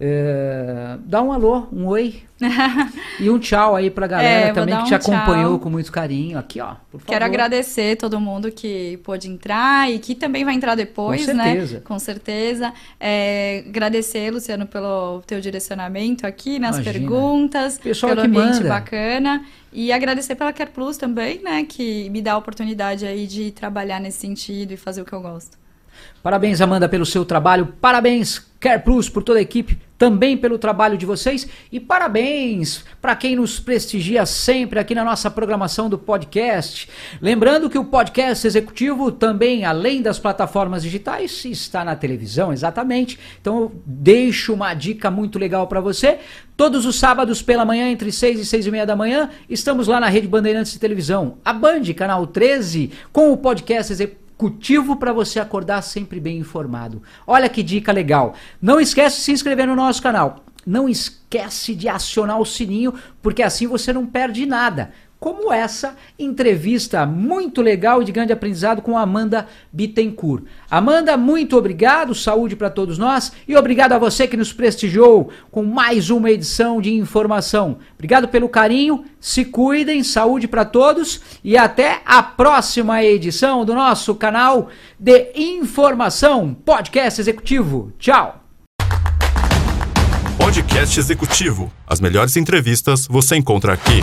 É, dá um alô, um oi e um tchau aí pra galera é, também que um te acompanhou tchau. com muito carinho. Aqui, ó. Quero agradecer todo mundo que pôde entrar e que também vai entrar depois, com né? certeza. né? Com certeza. É, agradecer, Luciano, pelo teu direcionamento aqui nas Imagina. perguntas, Pessoal pelo ambiente manda. bacana. E agradecer pela Care Plus também, né? Que me dá a oportunidade aí de trabalhar nesse sentido e fazer o que eu gosto. Parabéns, Amanda, pelo seu trabalho. Parabéns, Care Plus, por toda a equipe, também pelo trabalho de vocês. E parabéns para quem nos prestigia sempre aqui na nossa programação do podcast. Lembrando que o podcast executivo também, além das plataformas digitais, está na televisão, exatamente. Então eu deixo uma dica muito legal para você. Todos os sábados pela manhã, entre 6 e 6 e meia da manhã, estamos lá na Rede Bandeirantes de Televisão, a Band, canal 13, com o podcast executivo Cultivo para você acordar sempre bem informado. Olha que dica legal. Não esquece de se inscrever no nosso canal. Não esquece de acionar o sininho, porque assim você não perde nada como essa entrevista muito legal e de grande aprendizado com Amanda Bittencourt. Amanda, muito obrigado, saúde para todos nós e obrigado a você que nos prestigiou com mais uma edição de informação. Obrigado pelo carinho, se cuidem, saúde para todos e até a próxima edição do nosso canal de informação Podcast Executivo. Tchau. Podcast Executivo. As melhores entrevistas você encontra aqui.